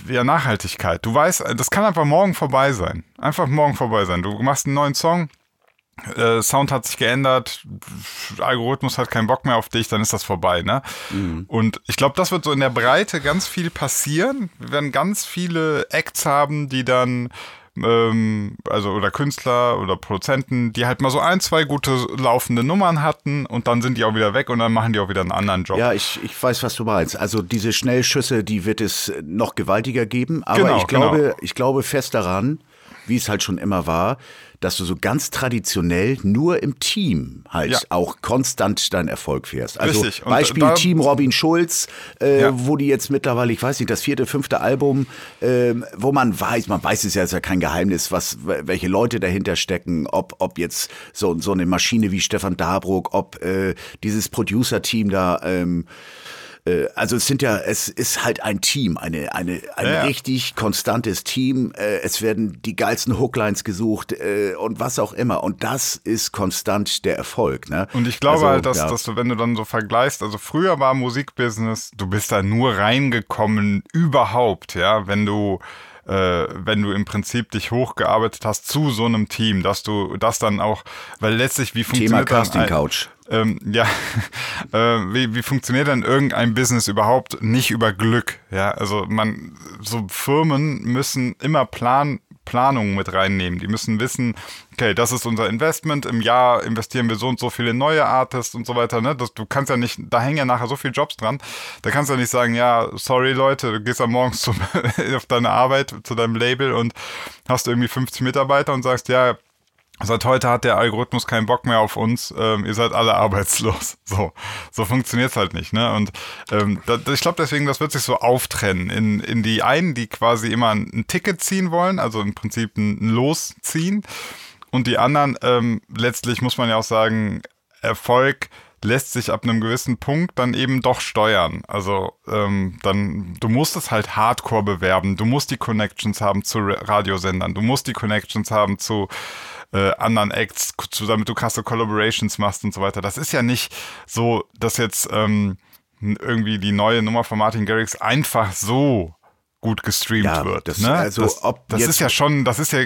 ja, Nachhaltigkeit. Du weißt, das kann einfach morgen vorbei sein. Einfach morgen vorbei sein. Du machst einen neuen Song, äh, Sound hat sich geändert, Algorithmus hat keinen Bock mehr auf dich, dann ist das vorbei, ne? Und ich glaube, das wird so in der Breite ganz viel passieren. Wir werden ganz viele Acts haben, die dann ähm, also oder Künstler oder Produzenten, die halt mal so ein, zwei gute laufende Nummern hatten und dann sind die auch wieder weg und dann machen die auch wieder einen anderen Job. Ja, ich, ich weiß, was du meinst. Also diese Schnellschüsse, die wird es noch gewaltiger geben. Aber Genau, ich glaube, genau. ich glaube fest daran, wie es halt schon immer war, dass du so ganz traditionell nur im Team halt Ja. auch konstant deinen Erfolg fährst. Also Richtig. Und Beispiel da- Team Robin Schulz, äh, Ja. wo die jetzt mittlerweile, ich weiß nicht, das vierte, fünfte Album, ähm, wo man weiß, man weiß es ja, ist ja kein Geheimnis, was, welche Leute dahinter stecken, ob, ob jetzt so, so eine Maschine wie Stefan Dabruck, ob äh, dieses Producer-Team da, ähm, äh, also es sind ja, es ist halt ein Team, eine, eine, ein Ja, ja. richtig konstantes Team. Äh, es werden die geilsten Hooklines gesucht äh, und was auch immer. Und das ist konstant der Erfolg. Ne? Und ich glaube Also, halt, dass, ja. dass du, wenn du dann so vergleichst, also früher war Musikbusiness, du bist da nur reingekommen überhaupt, ja, wenn du äh, wenn du im Prinzip dich hochgearbeitet hast zu so einem Team, dass du das dann auch, weil letztlich wie Thema funktioniert dann Casting ein- Couch. Ähm, ja, <laughs> äh, wie, wie funktioniert denn irgendein Business überhaupt nicht über Glück? Ja, also man, so Firmen müssen immer Plan, Planungen mit reinnehmen. Die müssen wissen, okay, das ist unser Investment. Im Jahr investieren wir so und so viele neue Artists und so weiter. Ne? Das, du kannst ja nicht, da hängen ja nachher so viele Jobs dran. Da kannst du ja nicht sagen, ja, sorry Leute, du gehst am morgens zum, <laughs> auf deine Arbeit, zu deinem Label und hast irgendwie 50 Mitarbeiter und sagst, ja, Seit heute hat der Algorithmus keinen Bock mehr auf uns. Ähm, ihr seid alle arbeitslos. <laughs> So, so funktioniert's halt nicht. Ne? Und ähm, da, ich glaube deswegen, das wird sich so auftrennen in, in die einen, die quasi immer ein, Ticket ziehen wollen, also im Prinzip ein, ein Los ziehen. Und die anderen, ähm, letztlich muss man ja auch sagen, Erfolg lässt sich ab einem gewissen Punkt dann eben doch steuern. Also ähm, dann, du musst es halt hardcore bewerben, du musst die Connections haben zu Ra- Radiosendern, du musst die Connections haben zu äh, anderen Acts, zu, damit du krasse Collaborations machst und so weiter. Das ist ja nicht so, dass jetzt ähm, irgendwie die neue Nummer von Martin Garrix einfach so gut gestreamt Ja, wird. das- ne? also das, ob das ist ja schon, das ist ja,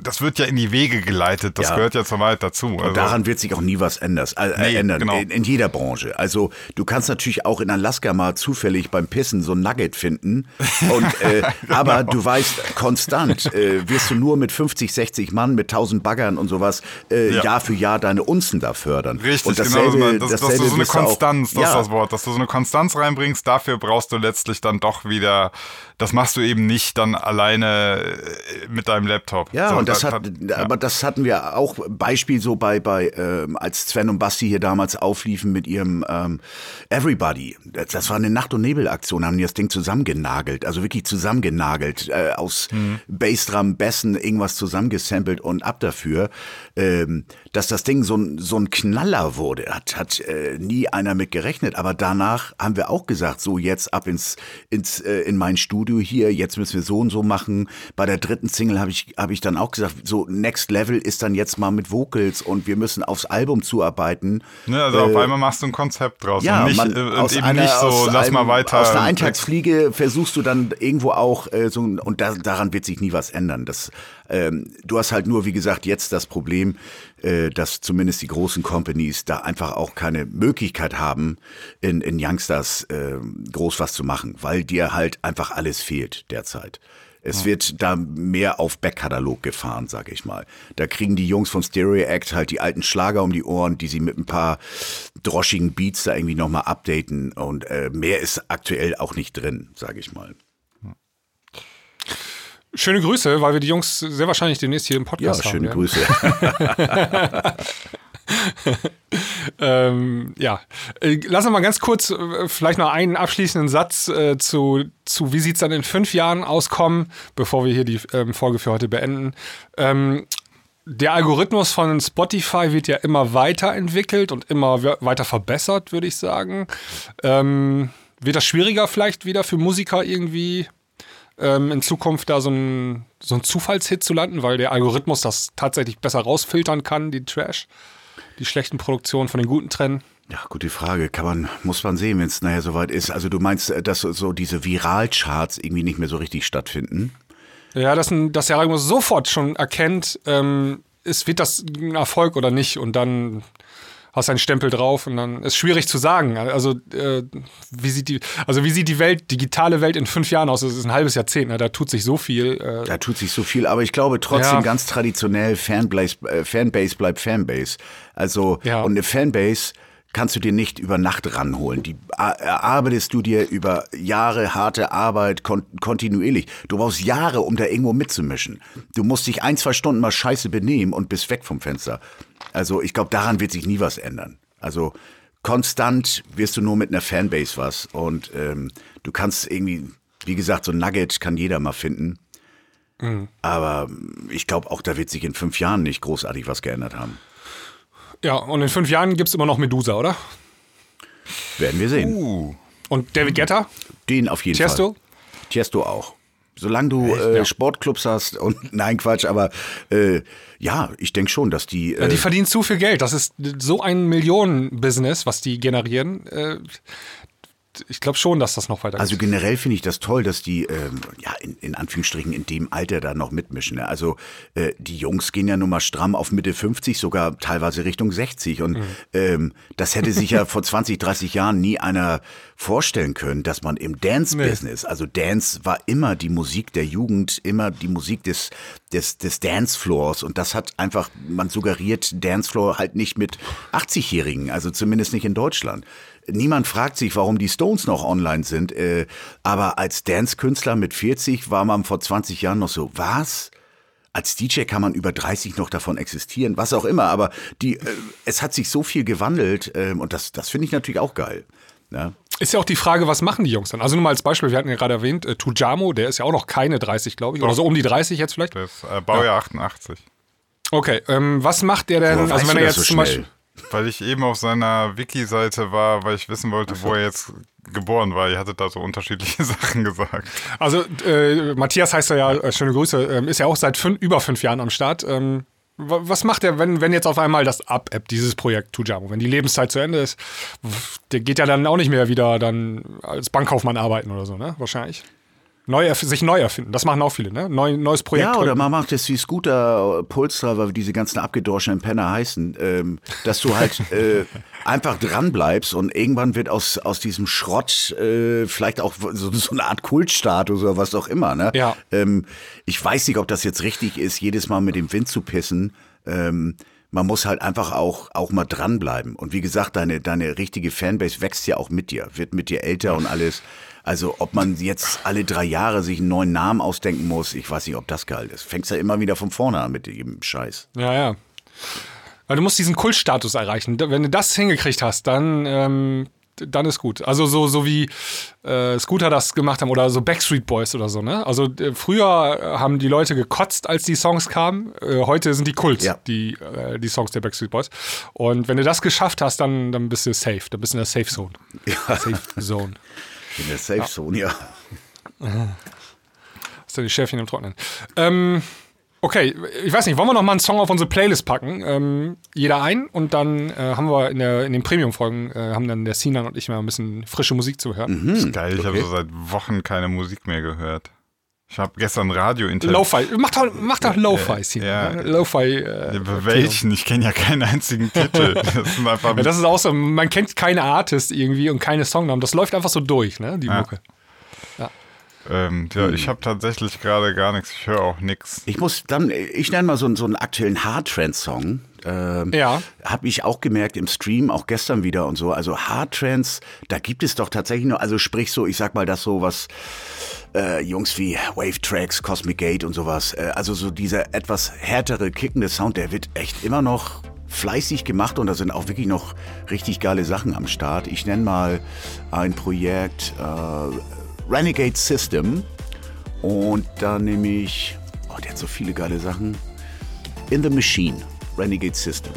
das wird ja in die Wege geleitet, das Ja. gehört ja zur Wahrheit dazu. Also, Und daran wird sich auch nie was änders, äh, Nee, ändern, genau. in, in jeder Branche. Also du kannst natürlich auch in Alaska mal zufällig beim Pissen so ein Nugget finden. Und, <laughs> äh, Genau. Aber du weißt, konstant äh, wirst du nur mit 50, 60 Mann, mit 1000 Baggern und sowas äh, Ja. Jahr für Jahr deine Unzen da fördern. Richtig, und genau. dasselbe, Das, dass dasselbe du so eine du auch- Konstanz, das ist das Wort, dass du so eine Konstanz reinbringst, dafür brauchst du letztlich dann doch wieder, das machst du eben nicht dann alleine äh, mit deinem Laptop. Ja, So, und das da- hat, ja. aber das hatten wir auch Beispiel so bei, bei ähm, als Sven und Basti hier damals aufliefen mit ihrem ähm, Everybody. Das, das war eine Nacht- und Nebelaktion, haben die das Ding zusammengenagelt, also wirklich zusammengenagelt, äh, aus Mhm. Bassdrum, Bässen, irgendwas zusammengesampelt und ab dafür. Ähm, dass das Ding so ein, so ein Knaller wurde, hat, hat äh, nie einer mit gerechnet. Aber danach haben wir auch gesagt, so jetzt ab ins, ins äh, in mein Studio hier, jetzt müssen wir so und so machen. Bei der dritten Single habe ich, hab ich dann auch gesagt, so Next Level ist dann jetzt mal mit Vocals und wir müssen aufs Album zuarbeiten. Ne, also auf einmal machst du ein Konzept draus Ja, und nicht, man, äh, und aus eben einer, nicht so, lass einem, mal weiter. Aus einer Eintagsfliege versuchst du dann irgendwo auch äh, so, und da, daran wird sich nie was ändern. Das, ähm, du hast halt nur, wie gesagt, jetzt das Problem, äh, dass zumindest die großen Companies da einfach auch keine Möglichkeit haben, in, in Youngsters äh, groß was zu machen, weil dir halt einfach alles fehlt derzeit. Es wird da mehr auf Backkatalog gefahren, sag ich mal. Da kriegen die Jungs von Stereo Act halt die alten Schlager um die Ohren, die sie mit ein paar droschigen Beats da irgendwie nochmal updaten. Und äh, mehr ist aktuell auch nicht drin, sag ich mal. Schöne Grüße, weil wir die Jungs sehr wahrscheinlich demnächst hier im Ja, Podcast haben. schöne werden. Grüße. <laughs> <laughs> Ähm, ja, äh, lass uns mal ganz kurz äh, vielleicht noch einen abschließenden Satz äh, zu, zu, wie sieht's dann in fünf Jahren auskommen, bevor wir hier die ähm, Folge für heute beenden. Ähm, der Algorithmus von Spotify wird ja immer weiterentwickelt und immer we- weiter verbessert, würde ich sagen. Ähm, wird das schwieriger vielleicht wieder für Musiker irgendwie ähm, in Zukunft da so ein, so ein Zufallshit zu landen, weil der Algorithmus das tatsächlich besser rausfiltern kann, die Trash, die schlechten Produktionen von den guten trennen? Ja, gute Frage. Kann man, muss man sehen, wenn es nachher soweit ist. Also du meinst, äh, dass so diese Viralcharts irgendwie nicht mehr so richtig stattfinden? Ja, dass, ein, dass der Algorithmus sofort schon erkennt, ähm, ist, wird das ein Erfolg oder nicht und dann hast einen Stempel drauf und dann ist schwierig zu sagen. Also, äh, wie sieht die, also wie sieht die Welt, digitale Welt in fünf Jahren aus? Das ist ein halbes Jahrzehnt, ne? da tut sich so viel. Äh, Da tut sich so viel, aber ich glaube trotzdem Ja. ganz traditionell Fanbase, äh, Fanbase bleibt Fanbase. Also Ja. und eine Fanbase kannst du dir nicht über Nacht ranholen. Die a- erarbeitest du dir über Jahre harte Arbeit kon kontinuierlich. Du brauchst Jahre, um da irgendwo mitzumischen. Du musst dich ein, zwei Stunden mal scheiße benehmen und bist weg vom Fenster. Also ich glaube, daran wird sich nie was ändern. Also konstant wirst du nur mit einer Fanbase was. Und ähm, du kannst irgendwie, wie gesagt, so ein Nugget kann jeder mal finden. Aber ich glaube auch, da wird sich in fünf Jahren nicht großartig was geändert haben. Ja, und in fünf Jahren gibt es immer noch Medusa, oder? Werden wir sehen. Uh, Und David Guetta? Den auf jeden Tiesto? Fall. Tiesto auch. Solange du äh, Sportclubs hast und <laughs> nein Quatsch, aber äh, ja, ich denke schon, dass die, Ja, äh, die verdienen zu viel Geld. Das ist so ein Millionen-Business, was die generieren. Äh, ich glaube schon, dass das noch weitergeht. also generell finde ich das toll, dass die ähm, ja in, in Anführungsstrichen in dem Alter da noch mitmischen. Ne? Also äh, die Jungs gehen ja nun mal stramm auf Mitte 50, sogar teilweise Richtung 60 und ähm, das hätte sich ja <laughs> vor 20, 30 Jahren nie einer vorstellen können, dass man im Dance-Business, also Dance war immer die Musik der Jugend, immer die Musik des des, des Dancefloors und das hat einfach, man suggeriert Dancefloor halt nicht mit 80-Jährigen, also zumindest nicht in Deutschland. Niemand fragt sich, warum die Stones noch online sind, äh, aber als Dance-Künstler mit 40 war man vor 20 Jahren noch so, was? Als DJ kann man über 30 noch davon existieren, was auch immer, aber die, äh, es hat sich so viel gewandelt äh, und das, das finde ich natürlich auch geil. Ja? Ist ja auch die Frage, was machen die Jungs dann? Also nur mal als Beispiel, wir hatten ja gerade erwähnt, äh, Tujamo, der ist ja auch noch keine 30, glaube ich, oder so um die 30 jetzt vielleicht. das äh, Baujahr 88. Okay, ähm, was macht der denn? Woher also wenn er jetzt so zum Beispiel. schnell? Weil ich eben auf seiner Wiki-Seite war, weil ich wissen wollte, wo er jetzt geboren war. Ihr hattet da so unterschiedliche <laughs> Sachen gesagt. Also äh, Matthias heißt er ja, äh, schöne Grüße, ähm, ist ja auch seit fün über fünf Jahren am Start. Ähm, was macht er, wenn, wenn jetzt auf einmal das ab-App, dieses Projekt Tujamo, wenn die Lebenszeit zu Ende ist, der geht ja dann auch nicht mehr wieder dann als Bankkaufmann arbeiten oder so, ne? Wahrscheinlich. Neu sich neu erfinden, das machen auch viele, ne? Neu, neues Projekt. Ja, oder man macht es wie Scooter, Pulstra, wie diese ganzen abgedorschenen Penner heißen, ähm, dass du halt <laughs> äh, einfach dran bleibst und irgendwann wird aus, aus diesem Schrott äh, vielleicht auch so, so eine Art Kultstatus oder was auch immer. Ne? Ja. Ähm, ich weiß nicht, ob das jetzt richtig ist, jedes Mal mit dem Wind zu pissen. Ähm, man muss halt einfach auch, auch mal dranbleiben. Und wie gesagt, deine, deine richtige Fanbase wächst ja auch mit dir, wird mit dir älter und alles. Also ob man jetzt alle drei Jahre sich einen neuen Namen ausdenken muss, ich weiß nicht, ob das geil ist. Fängst ja immer wieder von vorne an mit dem Scheiß. Ja, ja. Weil du musst diesen Kultstatus erreichen. Wenn du das hingekriegt hast, dann, ähm, dann ist gut. Also so, so wie äh, Scooter das gemacht haben oder so Backstreet Boys oder so, ne? Also äh, früher haben die Leute gekotzt, als die Songs kamen. Äh, heute sind die Kult, Ja. die, äh, die Songs der Backstreet Boys. Und wenn du das geschafft hast, dann, dann bist du safe. Dann bist du in der Safe Zone. Safe Zone. <laughs> In der Safe Zone, ja. <laughs> Hast du die Schäfchen im Trocknen. Ähm, okay, ich weiß nicht, wollen wir noch mal einen Song auf unsere Playlist packen? Ähm, jeder ein und dann äh, haben wir in, der, in den Premium-Folgen, äh, haben dann der Sinan und ich mal ein bisschen frische Musik zu hören. Das ist geil, ich habe so seit Wochen keine Musik mehr gehört. Ich habe gestern Radio-Interview. Lo-Fi, mach doch, mach doch Lo-Fi, Sinan. ja. Lo-Fi. Äh, Ja, welchen? Ich kenne ja keinen einzigen Titel. <laughs> Das sind einfach ja, das ist auch so, man kennt keine Artist irgendwie und keine Songnamen. Das läuft einfach so durch, ne, die. Mucke. Ähm, ja, ich habe tatsächlich gerade gar nichts. Ich höre auch nichts. Ich muss dann, ich nenne mal so, einen- so einen aktuellen Hardtrance-Song. Ähm, Ja. Habe ich auch gemerkt im Stream, auch gestern wieder und so. Also Hardtrance, da gibt es doch tatsächlich noch, also sprich so, ich sag mal das so, was äh, Jungs wie Wave Tracks, Cosmic Gate und sowas, äh, also so dieser etwas härtere, kickende Sound, der wird echt immer noch fleißig gemacht und da sind auch wirklich noch richtig geile Sachen am Start. Ich nenne mal ein Projekt äh, Renegade System und da nehme ich, oh, der hat so viele geile Sachen. In the Machine, Renegade System.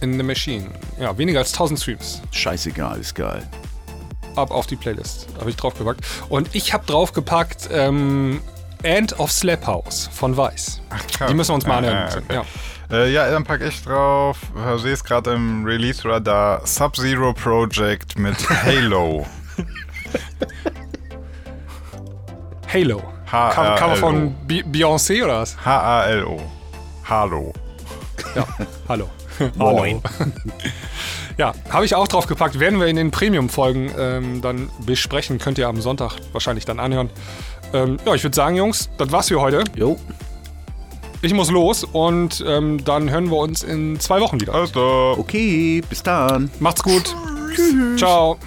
In the Machine. Ja, weniger als 1000 Streams. Scheißegal, ist geil. ab auf die Playlist. Habe ich draufgepackt. Und ich habe draufgepackt ähm, End of Slap House von Weiß. krass. Die müssen wir uns mal Ja, anhören. ja, Ja, okay. Äh, ja, dann packe ich drauf. Ich sehe es gerade im Release-Radar. Sub-Zero Project mit <laughs> Halo. <laughs> Halo. H- Cover, Cover H- von Be Beyoncé oder was? H-A-L-O. Halo. Ja, hallo. <laughs> Moin. Hallo. <laughs> ja, habe ich auch draufgepackt. Werden wir in den Premium-Folgen ähm, dann besprechen. Könnt ihr am Sonntag wahrscheinlich dann anhören. Ähm, ja, ich würde sagen, Jungs, das war's für heute. Jo, ich muss los und ähm, dann hören wir uns in zwei Wochen wieder. Also. Okay, bis dann. Macht's gut. Ciao.